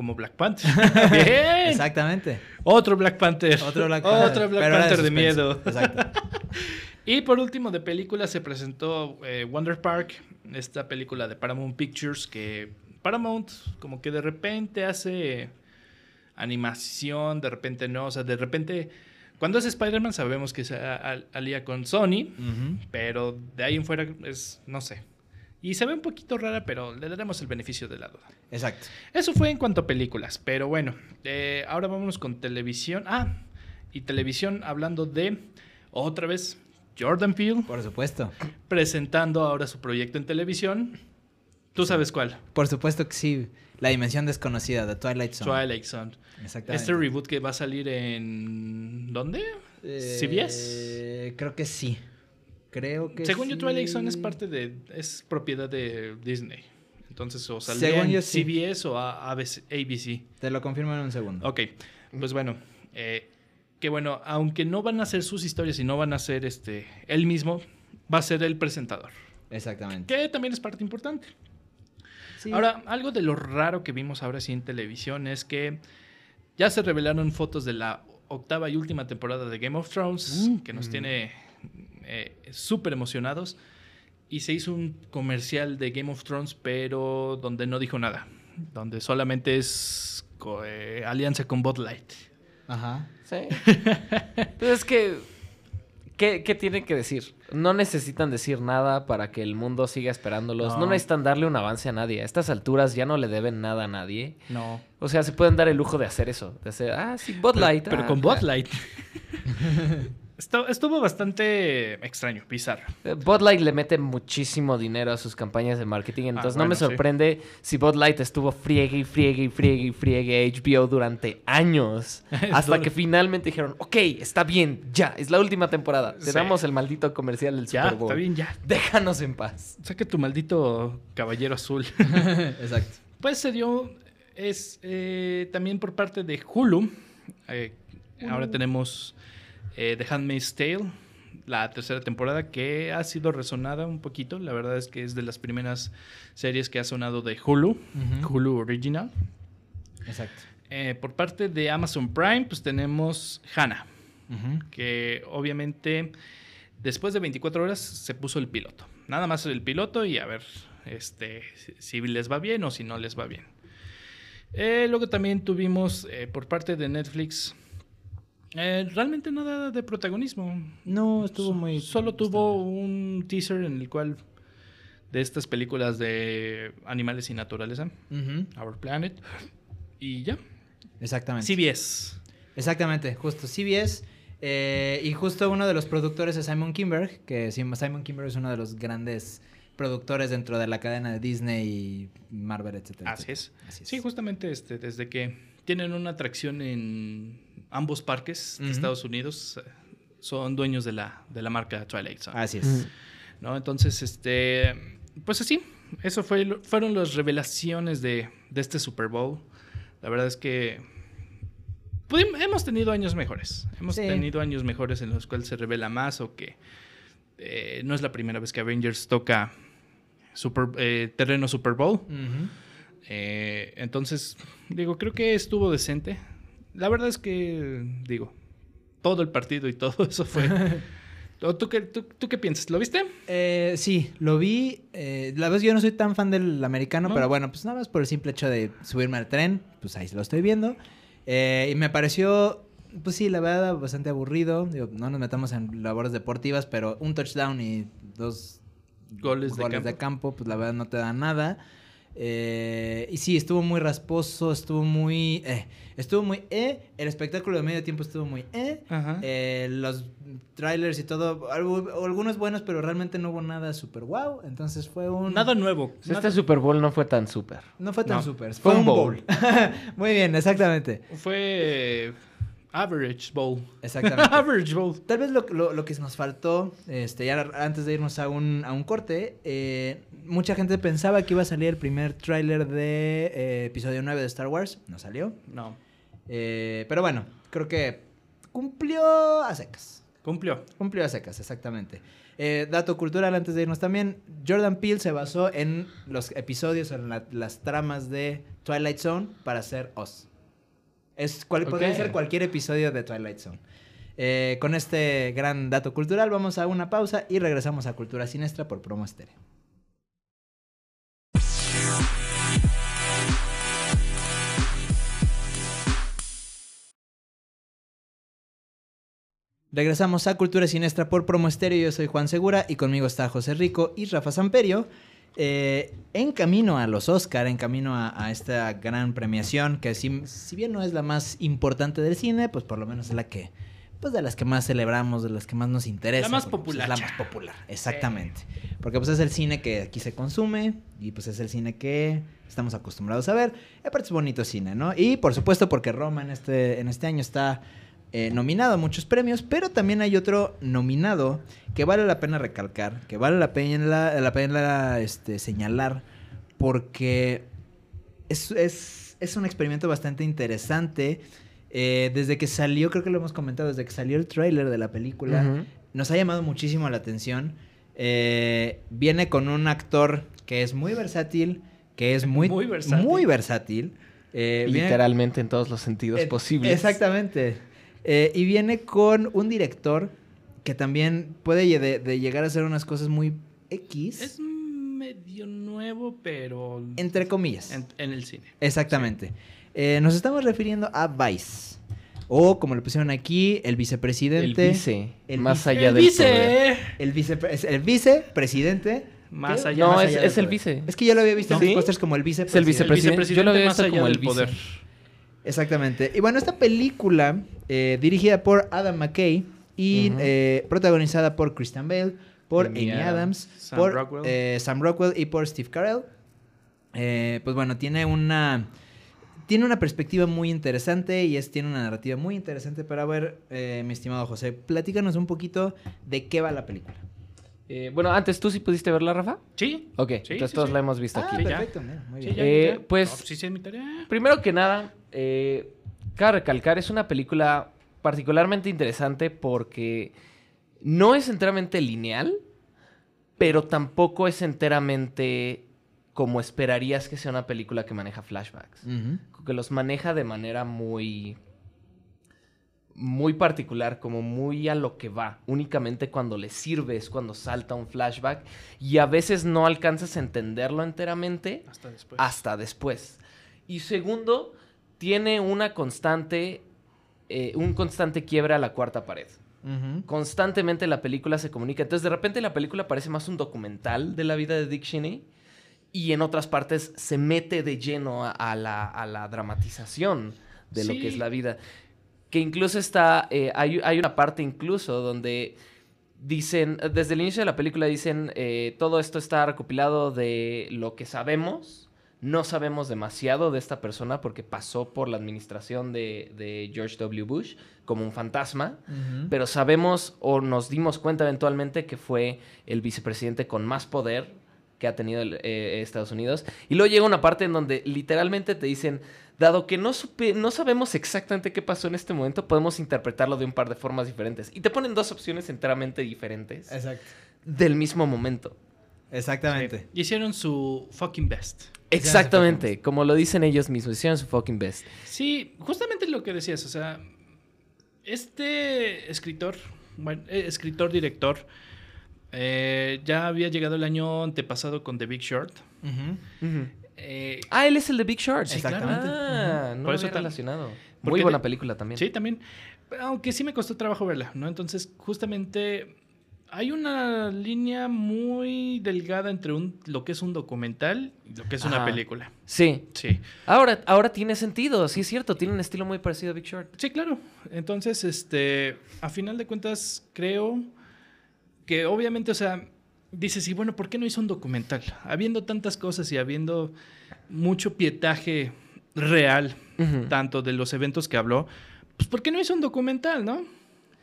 Como Black Panther. <laughs> <laughs> Bien. Exactamente. Otro Black Panther. Otro Black Panther. Otro Black pero Panther de, miedo. Exacto. <laughs> Y por último, de película se presentó eh, Wonder Park, esta película de Paramount Pictures que Paramount como que de repente hace animación, de repente no, o sea, de repente cuando es Spider-Man sabemos que se alía con Sony, pero de ahí en fuera es, no sé. Y se ve un poquito rara, pero le daremos el beneficio de la duda. Exacto. Eso fue en cuanto a películas, pero bueno, eh, ahora vámonos con televisión. Ah, y televisión hablando de otra vez Jordan Peele Por supuesto. presentando ahora su proyecto en televisión. ¿Tú sabes cuál? Por supuesto que sí. La dimensión desconocida de Twilight Zone. Twilight Zone. Exactamente. Este reboot que va a salir en... ¿Dónde? Eh, ¿CBS? Creo que sí. Creo que Según yo, sí. Twilight Zone es parte de... es propiedad de Disney. Entonces, o Según saldría en yo, sí. CBS o a- ABC. ABC. Te lo confirmo en un segundo. Ok, pues bueno, eh, que bueno, aunque no van a ser sus historias y no van a ser este, él mismo, va a ser el presentador. Exactamente. Que también es parte importante. Sí. Ahora, algo de lo raro que vimos ahora sí en televisión es que ya se revelaron fotos de la octava y última temporada de Game of Thrones, Mm. que nos tiene eh, súper emocionados. Y se hizo un comercial de Game of Thrones, pero donde no dijo nada. Donde solamente es co- eh, alianza con Bud Light. Ajá. Sí. <laughs> Pues es que. ¿qué, qué tienen que decir? No necesitan decir nada para que el mundo siga esperándolos. No. No. necesitan darle un avance a nadie. A estas alturas ya no le deben nada a nadie. No. O sea, se pueden dar el lujo de hacer eso. De hacer, ah, sí, Bud Light. Pero ah, con Bud ah". Light. <laughs> Estu- Estuvo bastante extraño, bizarro. Eh, Bud Light le mete muchísimo dinero a sus campañas de marketing, entonces no me Ah, sí. sorprende si Bud Light estuvo friegue y friegue y friegue y friegue a HBO durante años. <laughs> Hasta duro. que finalmente dijeron, ok, está bien, ya, es la última temporada. Te Sí. damos el maldito comercial del Ya, Super Bowl. está bien, ya. Déjanos en paz. Saca tu maldito caballero azul. <laughs> Exacto. Pues se dio, es eh, también por parte de Hulu. Eh, Ahora tenemos eh, The Handmaid's Tale, la tercera temporada, que ha sido resonada un poquito. La verdad es que es de las primeras series que ha sonado de Hulu. Hulu Original. Exacto. Eh, por parte de Amazon Prime, pues tenemos Hannah, que obviamente después de 24 horas se puso el piloto. Nada más el piloto y a ver este, si- si les va bien o si no les va bien. Eh, luego también tuvimos eh, por parte de Netflix eh, realmente nada de protagonismo. No, estuvo muy. Solo tuvo un teaser en el cual de estas películas de animales y naturaleza. Our Planet, y ya. Exactamente. CBS. Exactamente, justo. CBS. eh, y justo uno de los productores es Simon Kimberg, que Sim- Simon Kimberg es uno de los grandes productores dentro de la cadena de Disney y Marvel, etcétera. Así es. Así es. Sí, justamente este, desde que tienen una atracción en ambos parques de Ujú. Estados Unidos, eh, son dueños de la, de la marca Twilight Zone. Así es. ¿no? Entonces, este, pues así, eso fue, fueron las revelaciones de, de este Super Bowl. La verdad es que pudimos- hemos tenido años mejores. Hemos Sí. tenido años mejores en los cuales se revela más o que eh, no es la primera vez que Avengers toca super, eh, terreno Super Bowl. Ujú. Eh, entonces, digo, creo que estuvo decente. La verdad es que, digo, todo el partido y todo <laughs> eso fue... <laughs> ¿Tú, qué, tú- tú qué piensas? ¿Lo viste? Eh, sí, lo vi. eh, la verdad, yo no soy tan fan del americano, No. pero bueno, pues nada más por el simple hecho de subirme al tren, pues ahí lo estoy viendo. Eh, y me pareció, pues sí, la verdad, bastante aburrido. Digo, no nos metamos en labores deportivas, pero un touchdown y dos Goles de campo. pues la verdad no te da nada. Eh, y sí, estuvo muy rasposo, estuvo muy... eh, estuvo muy... Eh, el espectáculo de medio tiempo estuvo muy... Eh, Ajá. eh, los trailers y todo, algo- algunos buenos, pero realmente no hubo nada super wow. Entonces fue un... Nada nuevo. Este Super Bowl no fue tan súper. No fue tan No, super. fue Fue, un bowl. <laughs> Muy bien, exactamente. Fue eh, Average Bowl. Exactamente. <laughs> Average Bowl. Tal vez lo, lo- lo que nos faltó, este, ya antes de irnos a un, a un corte, eh, mucha gente pensaba que iba a salir el primer tráiler de eh, episodio 9 de Star Wars. No salió. No. Eh, pero bueno, creo que cumplió a secas. Cumplió. Cumplió a secas, exactamente. Dato cultural antes de irnos también. Jordan Peele se basó en los episodios, en la- las tramas de Twilight Zone para hacer Oz. Es, cual, Podría ser cualquier episodio de Twilight Zone. Eh, con este gran dato cultural vamos a una pausa y regresamos a Cultura Siniestra por Promo Estéreo. Regresamos a Cultura Siniestra por Promo Estéreo. Yo soy Juan Segura y conmigo está José Rico y Rafa Samperio. Eh, en camino a los Oscar, en camino a, a esta gran premiación, que si, si bien no es la más importante del cine, pues por lo menos es la que, pues de las que más celebramos, de las que más nos interesa. La más porque, pues, es la más popular, exactamente. Porque pues es el cine que aquí se consume y pues es el cine que estamos acostumbrados a ver. Y aparte es bonito cine, ¿no? Y por supuesto porque Roma en este, en este año está eh, nominado a muchos premios, pero también hay otro nominado que vale la pena recalcar, que vale la pena, la pena este, señalar, porque es, es, es un experimento bastante interesante Eh, desde que salió, creo que lo hemos comentado, desde que salió el tráiler de la película, nos ha llamado muchísimo la atención. Eh, viene con un actor que es muy versátil, que es muy, Muy versátil. muy versátil. Eh, viene- Literalmente en todos los sentidos eh, posibles. Exactamente. Eh, y viene con un director que también puede lle- de, de llegar a hacer unas cosas muy X, Es medio nuevo, pero entre comillas. en, en el cine. Exactamente. Eh, nos estamos refiriendo a Vice. O como le pusieron aquí, el El vicepresidente. vice, el más vice- allá el del vice. poder. El, es el vicepresidente. Más ¿Qué? allá- No, Más es, allá del es el poder. vice. Es que yo lo había visto en ¿Sí? los pósters como el Es el vicepresidente. vicepresidente. Yo lo había más visto allá como el del vice. Exactamente. Y bueno, esta película, eh, dirigida por Adam McKay y eh, protagonizada por Christian Bale, por Amy Amy, Adams, Sam por Rockwell. eh, Sam Rockwell y por Steve Carell. Eh, pues bueno, tiene una. Tiene una perspectiva muy interesante y es, tiene una narrativa muy interesante. Pero a ver, eh, mi estimado José, platícanos un poquito de qué va la película. Eh, bueno, antes, ¿tú sí pudiste verla, Rafa? Sí. Ok, Sí, entonces sí, todos sí. la hemos visto Ah, aquí. ya. perfecto, mira, muy Sí, bien. ya, Eh, ya. pues- No, sí, sí, es mi tarea. Primero que nada, eh, cabe recalcar, es una película particularmente interesante porque no es enteramente lineal, pero tampoco es enteramente como esperarías que sea una película que maneja flashbacks. Que los maneja de manera muy muy particular, como muy a lo que va. Únicamente cuando le sirve es cuando salta un flashback y a veces no alcanzas a entenderlo enteramente Hasta después. hasta después. Y segundo, tiene una constante, eh, un constante quiebra a la cuarta pared. Constantemente la película se comunica. Entonces, de repente la película parece más un documental de la vida de Dick Cheney. Y en otras partes se mete de lleno a, a la, a la dramatización de lo que es la vida. Que incluso está, eh, hay, hay una parte incluso donde dicen, desde el inicio de la película dicen, eh, todo esto está recopilado de lo que sabemos. No sabemos demasiado de esta persona porque pasó por la administración de, de George W. Bush como un fantasma, pero sabemos o nos dimos cuenta eventualmente que fue el vicepresidente con más poder que ha tenido el, eh, Estados Unidos. Y luego llega una parte en donde literalmente te dicen, dado que no, supe- no sabemos exactamente qué pasó en este momento, podemos interpretarlo de un par de formas diferentes. Y te ponen dos opciones enteramente diferentes Exacto. del mismo momento. Exactamente. Hicieron su fucking best. Exactamente, como lo dicen ellos mismos, hicieron su fucking best. Sí, justamente lo que decías, o sea, este escritor, bueno, eh, escritor, director, eh, ya había llegado el año antepasado con The Big Short. Ujú. Eh, Ah, él es el de Big Short. Sí, Exactamente. Ah, no Por eso había tam- relacionado. porque Muy buena de- película también. sí, también. Aunque sí me costó trabajo verla, ¿no? Entonces, justamente hay una línea muy delgada entre un, lo que es un documental y lo que es una película. Sí. Sí. Ahora, ahora tiene sentido, sí es cierto, tiene un estilo muy parecido a Big Short. Sí, claro. Entonces, este, a final de cuentas, creo que obviamente, o sea, dices, y bueno, ¿por qué no hizo un documental? Habiendo tantas cosas y habiendo mucho pietaje real, tanto de los eventos que habló, pues ¿por qué no hizo un documental, no?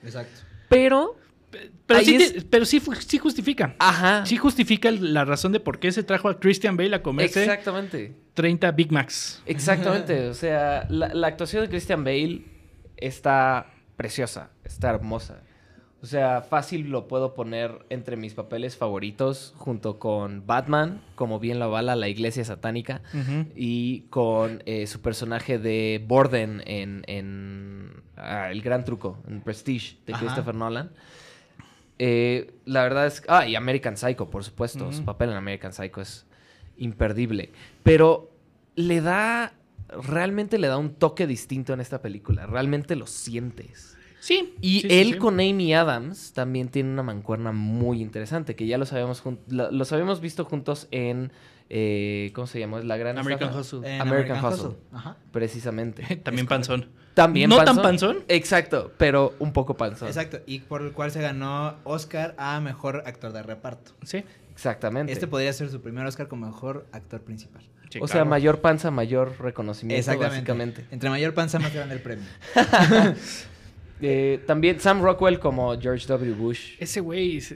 Exacto. Pero, Pe- Pero, sí, es- te- pero sí, sí justifica. ajá. Sí justifica la razón de por qué se trajo a Christian Bale a comerse Exactamente. 30 Big Macs. Exactamente. o sea, la, la actuación de Christian Bale está preciosa, está hermosa. O sea, fácil lo puedo poner entre mis papeles favoritos junto con Batman, como bien la bala, la iglesia satánica, y con eh, su personaje de Borden en, en, ah, El Gran Truco, en Prestige, de Ajá. Christopher Nolan. Eh, la verdad es... Ah, y American Psycho, por supuesto. Su papel en American Psycho es imperdible. Pero le da... Realmente le da un toque distinto en esta película. Realmente lo sientes. Sí. Y sí, él sí. con Amy Adams también tiene una mancuerna muy interesante, que ya los habíamos, los habíamos visto juntos en... eh, ¿Cómo se llama? La gran American estafa- Hustle. En American Hustle. Ajá. Precisamente. <laughs> También panzón. También ¿No tan panzón? Exacto, pero un poco panzón. Exacto. Y por el cual se ganó Oscar a mejor actor de reparto. Sí. Exactamente. Este podría ser su primer Oscar como mejor actor principal. sí, o sea, claro. mayor panza, mayor reconocimiento, Exactamente. básicamente. Entre mayor panza, más grande el premio. <laughs> Eh, también Sam Rockwell como George W. Bush. Ese güey. es-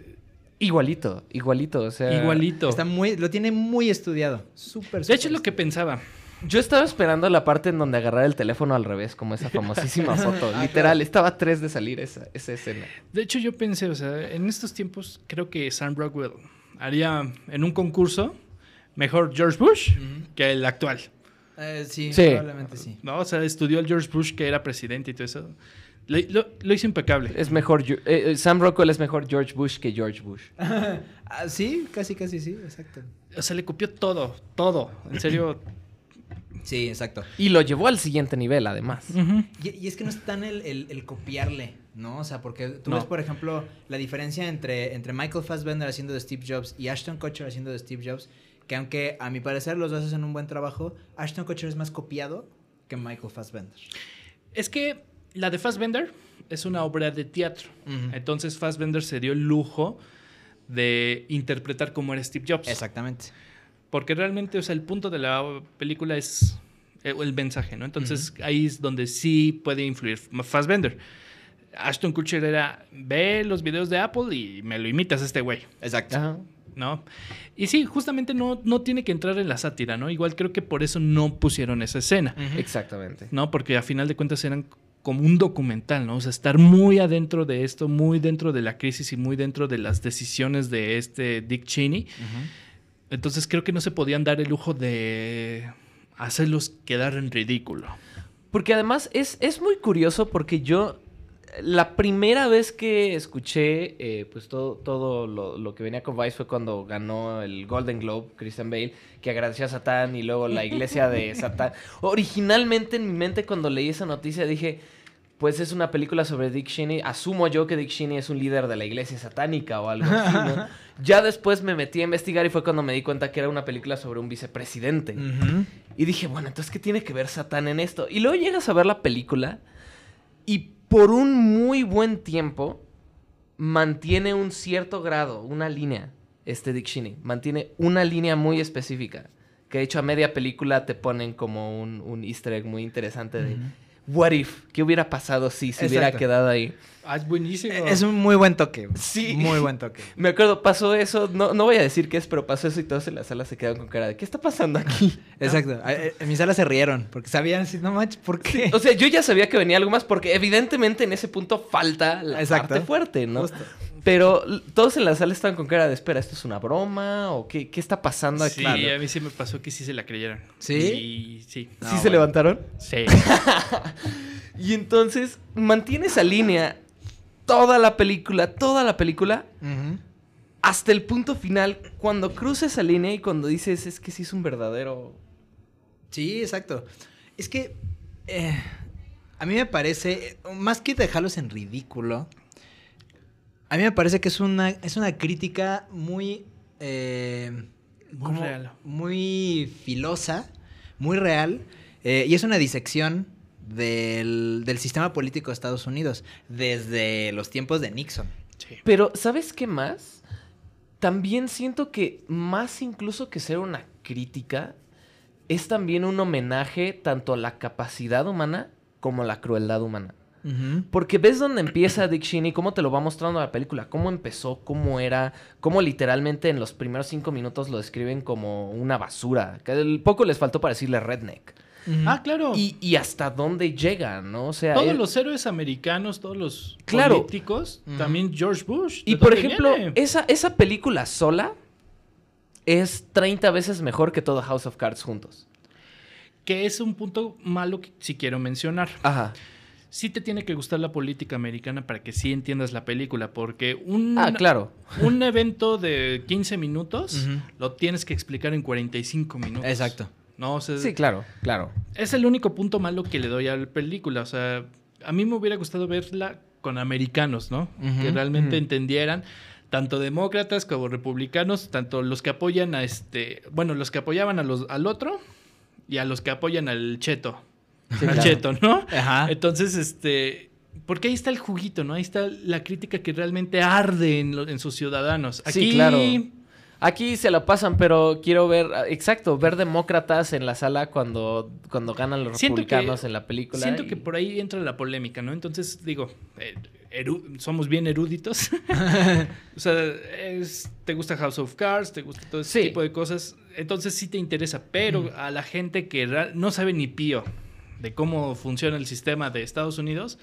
Igualito, igualito, o sea... Igualito. Está muy, lo tiene muy estudiado. Súper, De hecho, es lo que pensaba. Yo estaba esperando la parte en donde agarrar el teléfono al revés, como esa famosísima <laughs> foto. Literal, estaba a tres de salir esa, esa escena. De hecho, yo pensé, o sea, en estos tiempos creo que Sam Rockwell haría en un concurso mejor George Bush que el actual. Eh, sí, Sí. probablemente sí. ¿no? O sea, estudió al George Bush que era presidente y todo eso. Lo, lo- lo hizo impecable. Es mejor... Eh, eh, Sam Rockwell es mejor George Bush que George Bush. <laughs> Ah, sí, casi, casi sí, exacto. O sea, le copió todo, todo. En serio. <clears throat> Sí, exacto. Y lo llevó al siguiente nivel, además. Y, y es que no es tan el, el- el copiarle, ¿no? O sea, porque tú No. ves, por ejemplo, la diferencia entre, entre Michael Fassbender haciendo de Steve Jobs y Ashton Kutcher haciendo de Steve Jobs, que aunque a mi parecer los dos hacen un buen trabajo, Ashton Kutcher es más copiado que Michael Fassbender. Es que la de Fassbender es una obra de teatro. Ujú. Entonces Fassbender se dio el lujo de interpretar cómo era Steve Jobs. Exactamente. Porque realmente, o sea, el punto de la película es el, el mensaje, ¿no? Entonces ahí es donde sí puede influir Fassbender. Ashton Kutcher era, ve los videos de Apple y me lo imitas a este güey, Exacto. ¿no? Y sí, justamente no, no tiene que entrar en la sátira, ¿no? Igual creo que por eso no pusieron esa escena, Exactamente. ¿no? Porque a final de cuentas eran como un documental, ¿no? O sea, estar muy adentro de esto, muy dentro de la crisis y muy dentro de las decisiones de este Dick Cheney. Entonces creo que no se podían dar el lujo de hacerlos quedar en ridículo. Porque además es, es muy curioso porque yo la primera vez que escuché eh, pues todo, todo lo, lo que venía con Vice fue cuando ganó el Golden Globe Christian Bale, que agradeció a Satán y luego la iglesia de <laughs> Satán. Originalmente en mi mente cuando leí esa noticia dije, pues es una película sobre Dick Cheney. Asumo yo que Dick Cheney es un líder de la iglesia satánica o algo así, ¿no? <laughs> Ya después me metí a investigar y fue cuando me di cuenta que era una película sobre un vicepresidente. Y dije, bueno, entonces, ¿qué tiene que ver Satán en esto? Y luego llegas a ver la película y por un muy buen tiempo mantiene un cierto grado, una línea, este Dick Cheney. Mantiene una línea muy específica. Que de hecho a media película te ponen como un, un easter egg muy interesante de... What if? ¿Qué hubiera pasado si se hubiera quedado ahí? Ah, es buenísimo. Es un muy buen toque. Sí. Muy buen toque. <laughs> Me acuerdo, pasó eso, no, no voy a decir qué es, pero pasó eso y todos en la sala se quedaron con cara de ¿qué está pasando aquí? <laughs> Exacto. Eh, En mi sala se rieron porque sabían, así, no manches, ¿por qué? O sea, yo ya sabía que venía algo más porque evidentemente en ese punto falta la Exacto. parte fuerte, ¿no? Justo. Pero todos en la sala estaban con cara de espera, ¿esto es una broma? ¿O qué, qué está pasando aquí? Sí, a mí sí me pasó que sí se la creyeron. ¿Sí? Y sí. ¿Sí No, se bueno. levantaron? Sí. <laughs> Y entonces mantiene esa línea toda la película, toda la película, hasta el punto final, cuando cruza esa línea y cuando dices, es que sí es un verdadero... Sí, exacto. Es que eh, a mí me parece, más que dejarlos en ridículo, a mí me parece que es una, es una crítica muy... eh, Muy como real. Muy filosa, muy real, eh, y es una disección del, del sistema político de Estados Unidos desde los tiempos de Nixon. sí. Pero, ¿sabes qué más? También siento que más incluso que ser una crítica, es también un homenaje tanto a la capacidad humana como a la crueldad humana. Porque ves dónde empieza Dick Cheney, cómo te lo va mostrando la película, cómo empezó, cómo era, cómo literalmente en los primeros cinco minutos lo describen como una basura. Que el poco les faltó para decirle redneck. Ah, claro. Y, y hasta dónde llega, ¿no? O sea, todos él- los héroes americanos, todos los Claro. políticos, también George Bush. Y ¿de por ejemplo, viene? esa, esa película sola es 30 veces mejor que todo House of Cards juntos. que es un punto malo que sí quiero mencionar. Ajá. Sí te tiene que gustar la política americana para que sí entiendas la película, porque un, Ah, claro. un evento de 15 minutos lo tienes que explicar en 45 minutos. Exacto. No, o sea, Sí, claro, claro. es el único punto malo que le doy a la película. O sea, a mí me hubiera gustado verla con americanos, ¿no? Que realmente entendieran, tanto demócratas como republicanos, tanto los que apoyan a este, bueno, los que apoyaban a los, al otro y a los que apoyan al cheto. Sí, al claro. cheto, ¿no? Ajá. Entonces, este, porque ahí está el juguito, ¿no? Ahí está la crítica que realmente arde en, lo- en sus ciudadanos. Aquí, Sí, claro. Aquí se la pasan, pero quiero ver, ah, exacto, ver demócratas en la sala cuando, cuando ganan los Siento que- republicanos en la película. Siento y- que por ahí entra la polémica, ¿no? Entonces, digo, eh, eru- somos bien eruditos. <laughs> <laughs> o sea, es- te gusta House of Cards, te gusta todo ese Sí. tipo de cosas. entonces sí te interesa, pero a la gente que no sabe ni pío de cómo funciona el sistema de Estados Unidos,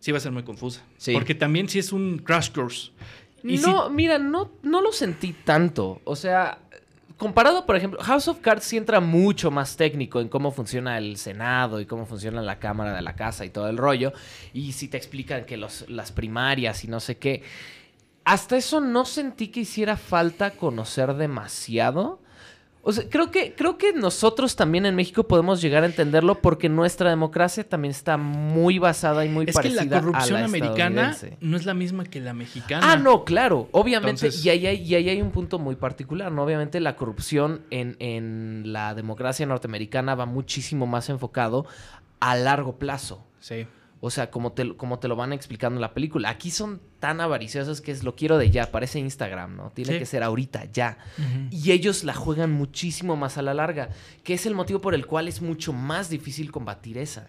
sí va a ser muy confusa. Sí. Porque también sí es un crash course. Y no, mira, no, no lo sentí tanto. O sea, comparado, por ejemplo, House of Cards sí entra mucho más técnico en cómo funciona el Senado y cómo funciona la Cámara de la Casa y todo el rollo. Y si te explican que los, las primarias y no sé qué. Hasta eso no sentí que hiciera falta conocer demasiado. O sea, creo que, creo que nosotros también en México podemos llegar a entenderlo porque nuestra democracia también está muy basada y muy es que parecida la corrupción a la americana estadounidense. no es la misma que la mexicana. Ah, no, claro. Obviamente, Entonces- y, ahí hay, y ahí hay un punto muy particular, ¿no? Obviamente la corrupción en, en la democracia norteamericana va muchísimo más enfocado a largo plazo. Sí. O sea, como te, lo- como te lo van explicando en la película. Aquí son tan avariciosos que es lo quiero de ya, parece Instagram, ¿no? Tiene Sí. que ser ahorita, ya. Y ellos la juegan muchísimo más a la larga, que es el motivo por el cual es mucho más difícil combatir esa.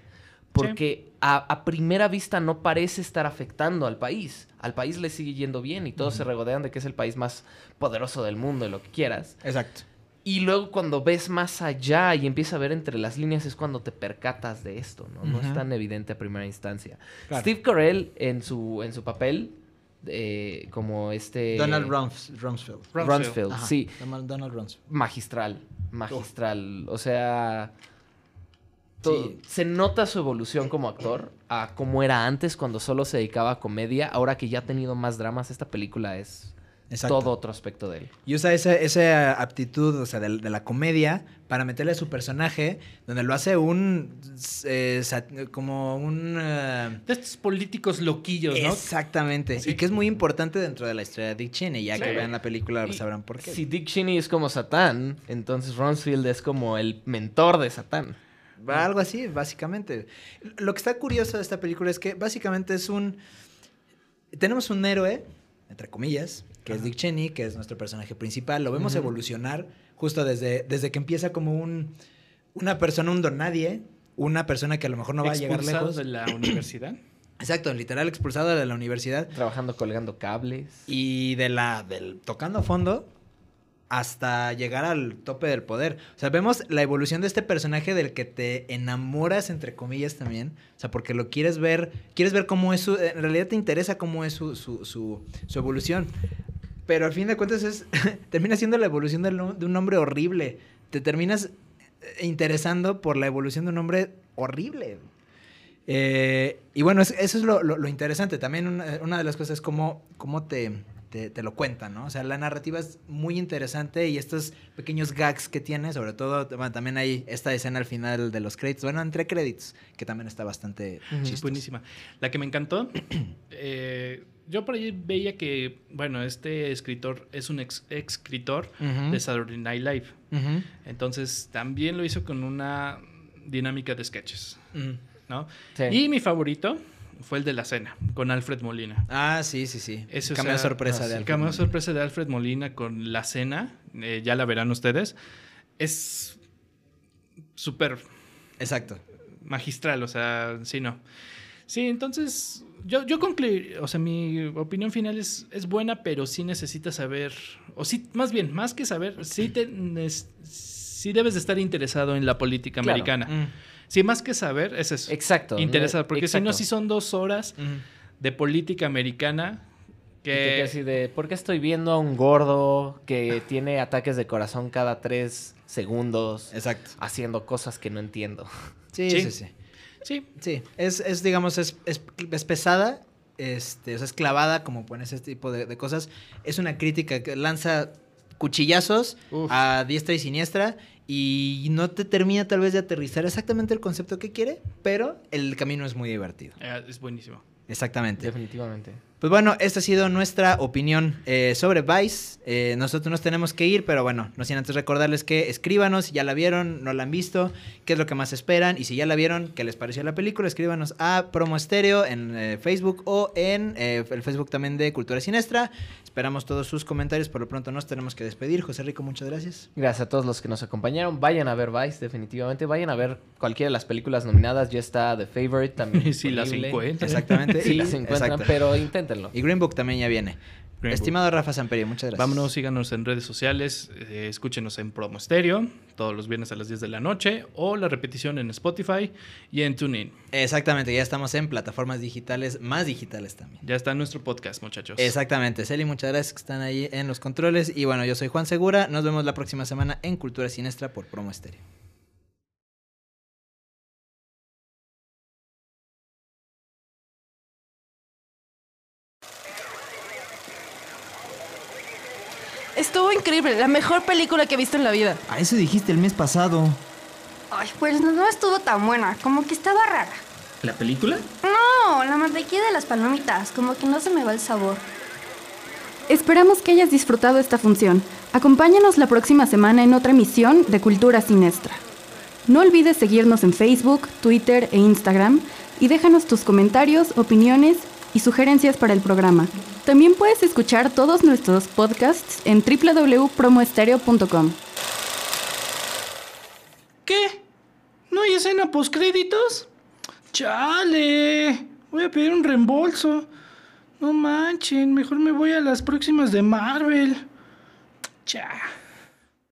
Porque a, a primera vista no parece estar afectando al país. Al país le sigue yendo bien y todos se regodean de que es el país más poderoso del mundo y lo que quieras. Exacto. Y luego cuando ves más allá y empiezas a ver entre las líneas es cuando te percatas de esto, ¿no? No es tan evidente a primera instancia. Claro. Steve Carell en su, en su papel eh, como este... Donald Rumf- Rumsfeld. Rumsfeld. Rumsfeld, Ajá, sí. Donald, Rumsfeld. Magistral, magistral. O sea... Sí. Se nota su evolución como actor a cómo era antes cuando solo se dedicaba a comedia. Ahora que ya ha tenido más dramas, esta película es Exacto. todo otro aspecto de él. Y usa esa, esa aptitud, o sea, de, de la comedia para meterle a su personaje, donde lo hace un. eh, como un. eh, De estos políticos loquillos, ¿no? Exactamente. Sí. Y que es muy importante dentro de la historia de Dick Cheney. Ya que vean la película Y sabrán por qué. Si Dick Cheney es como Satán, entonces Ronsfield es como el mentor de Satán. Va Algo así, básicamente. Lo que está curioso de esta película es que básicamente es un. Tenemos un héroe, entre comillas, que es Dick Cheney, que es nuestro personaje principal. Lo vemos evolucionar justo desde, desde que empieza como un. Una persona, un don nadie. Una persona que a lo mejor no va a llegar lejos. de la universidad. <clears throat> Exacto, literal expulsado de la universidad. Trabajando colgando cables. Y de la. del tocando fondo hasta llegar al tope del poder. O sea, vemos la evolución de este personaje del que te enamoras, entre comillas, también. O sea, porque lo quieres ver, quieres ver cómo es su... En realidad te interesa cómo es su, su, su, su evolución. Pero al fin de cuentas es... <laughs> termina siendo la evolución del no- de un hombre horrible. Te terminas eh, interesando por la evolución de un hombre horrible. Eh, y bueno, es- eso es lo, lo- lo interesante. También una, una de las cosas es cómo, cómo te, te, te lo cuentan, ¿no? O sea, la narrativa es muy interesante y estos pequeños gags que tiene, sobre todo, bueno, también hay esta escena al final de los créditos, bueno, entre créditos, que también está bastante chistosa. buenísima. La que me encantó, <clears throat> eh, yo por ahí veía que, bueno, este escritor es un ex escritor Ujú, de Saturday Night Live. Entonces también lo hizo con una dinámica de sketches. ¿no? Sí. Y mi favorito fue el de la cena, con Alfred Molina. Ah, sí, sí, sí. Eso, o Cameo sea, sorpresa ah, de Alfred Cameo sorpresa de Alfred Molina con la cena, eh, ya la verán ustedes. Es súper Exacto. magistral, o sea, sí, no. Sí, entonces, yo, yo concluí, o sea, mi opinión final es, es buena, pero sí necesitas saber, o sí, más bien, más que saber, sí, te, sí debes de estar interesado en la política Claro. americana. Mm, Sí, más que saber, es eso. Exacto. Interesado, porque si no, sí son dos horas de política americana que... así de, ¿por qué estoy viendo a un gordo que tiene ataques de corazón cada tres segundos Exacto. haciendo cosas que no entiendo? Sí, Sí. sí, sí. Sí, Sí, es, es digamos, es, es, es pesada, este, o sea, es clavada como en ese tipo de, de cosas. Es una crítica que lanza cuchillazos Uf. a diestra y siniestra y no te termina tal vez de aterrizar exactamente el concepto que quiere, pero el camino es muy divertido. eh, es buenísimo. Exactamente. Definitivamente. Pues bueno, esta ha sido nuestra opinión eh, sobre Vice. Eh, nosotros nos tenemos que ir, pero bueno, no sin antes recordarles que escríbanos si ya la vieron, no la han visto, qué es lo que más esperan y si ya la vieron, qué les pareció la película, escríbanos a Promo Estéreo en eh, Facebook o en eh, el Facebook también de Cultura Siniestra. Esperamos todos sus comentarios, por lo pronto nos tenemos que despedir. José Rico, muchas gracias. Gracias a todos los que nos acompañaron. Vayan a ver Vice, definitivamente. Vayan a ver cualquiera de las películas nominadas. Ya está The Favorite también. <laughs> Si las encuentran. Exactamente. Si las encuentran, Exacto. pero inténtenlo. Y Green Book también ya viene. Green Book. Estimado Rafa Samperio, muchas gracias. Vámonos, síganos en redes sociales, eh, escúchenos en Promo Stereo todos los viernes a las 10 de la noche o la repetición en Spotify y en TuneIn. Exactamente, ya estamos en plataformas digitales, más digitales también. Ya está nuestro podcast, muchachos. Exactamente, Celi, muchas gracias que están ahí en los controles. Y bueno, yo soy Juan Segura. Nos vemos la próxima semana en Cultura Siniestra por Promo Estéreo. Estuvo increíble, la mejor película que he visto en la vida. A eso dijiste el mes pasado. Ay, pues no, no estuvo tan buena, como que estaba rara. ¿La película? No, la mantequilla de las palomitas, como que no se me va el sabor. Esperamos que hayas disfrutado esta función. Acompáñanos la próxima semana en otra emisión de Cultura Sinestra. No olvides seguirnos en Facebook, Twitter e Instagram y déjanos tus comentarios, opiniones y sugerencias para el programa. También puedes escuchar todos nuestros podcasts en www.promoestereo.com. ¿Qué? ¿No hay escena postcréditos? ¡Chale! Voy a pedir un reembolso. No manchen, mejor me voy a las próximas de Marvel. Cha.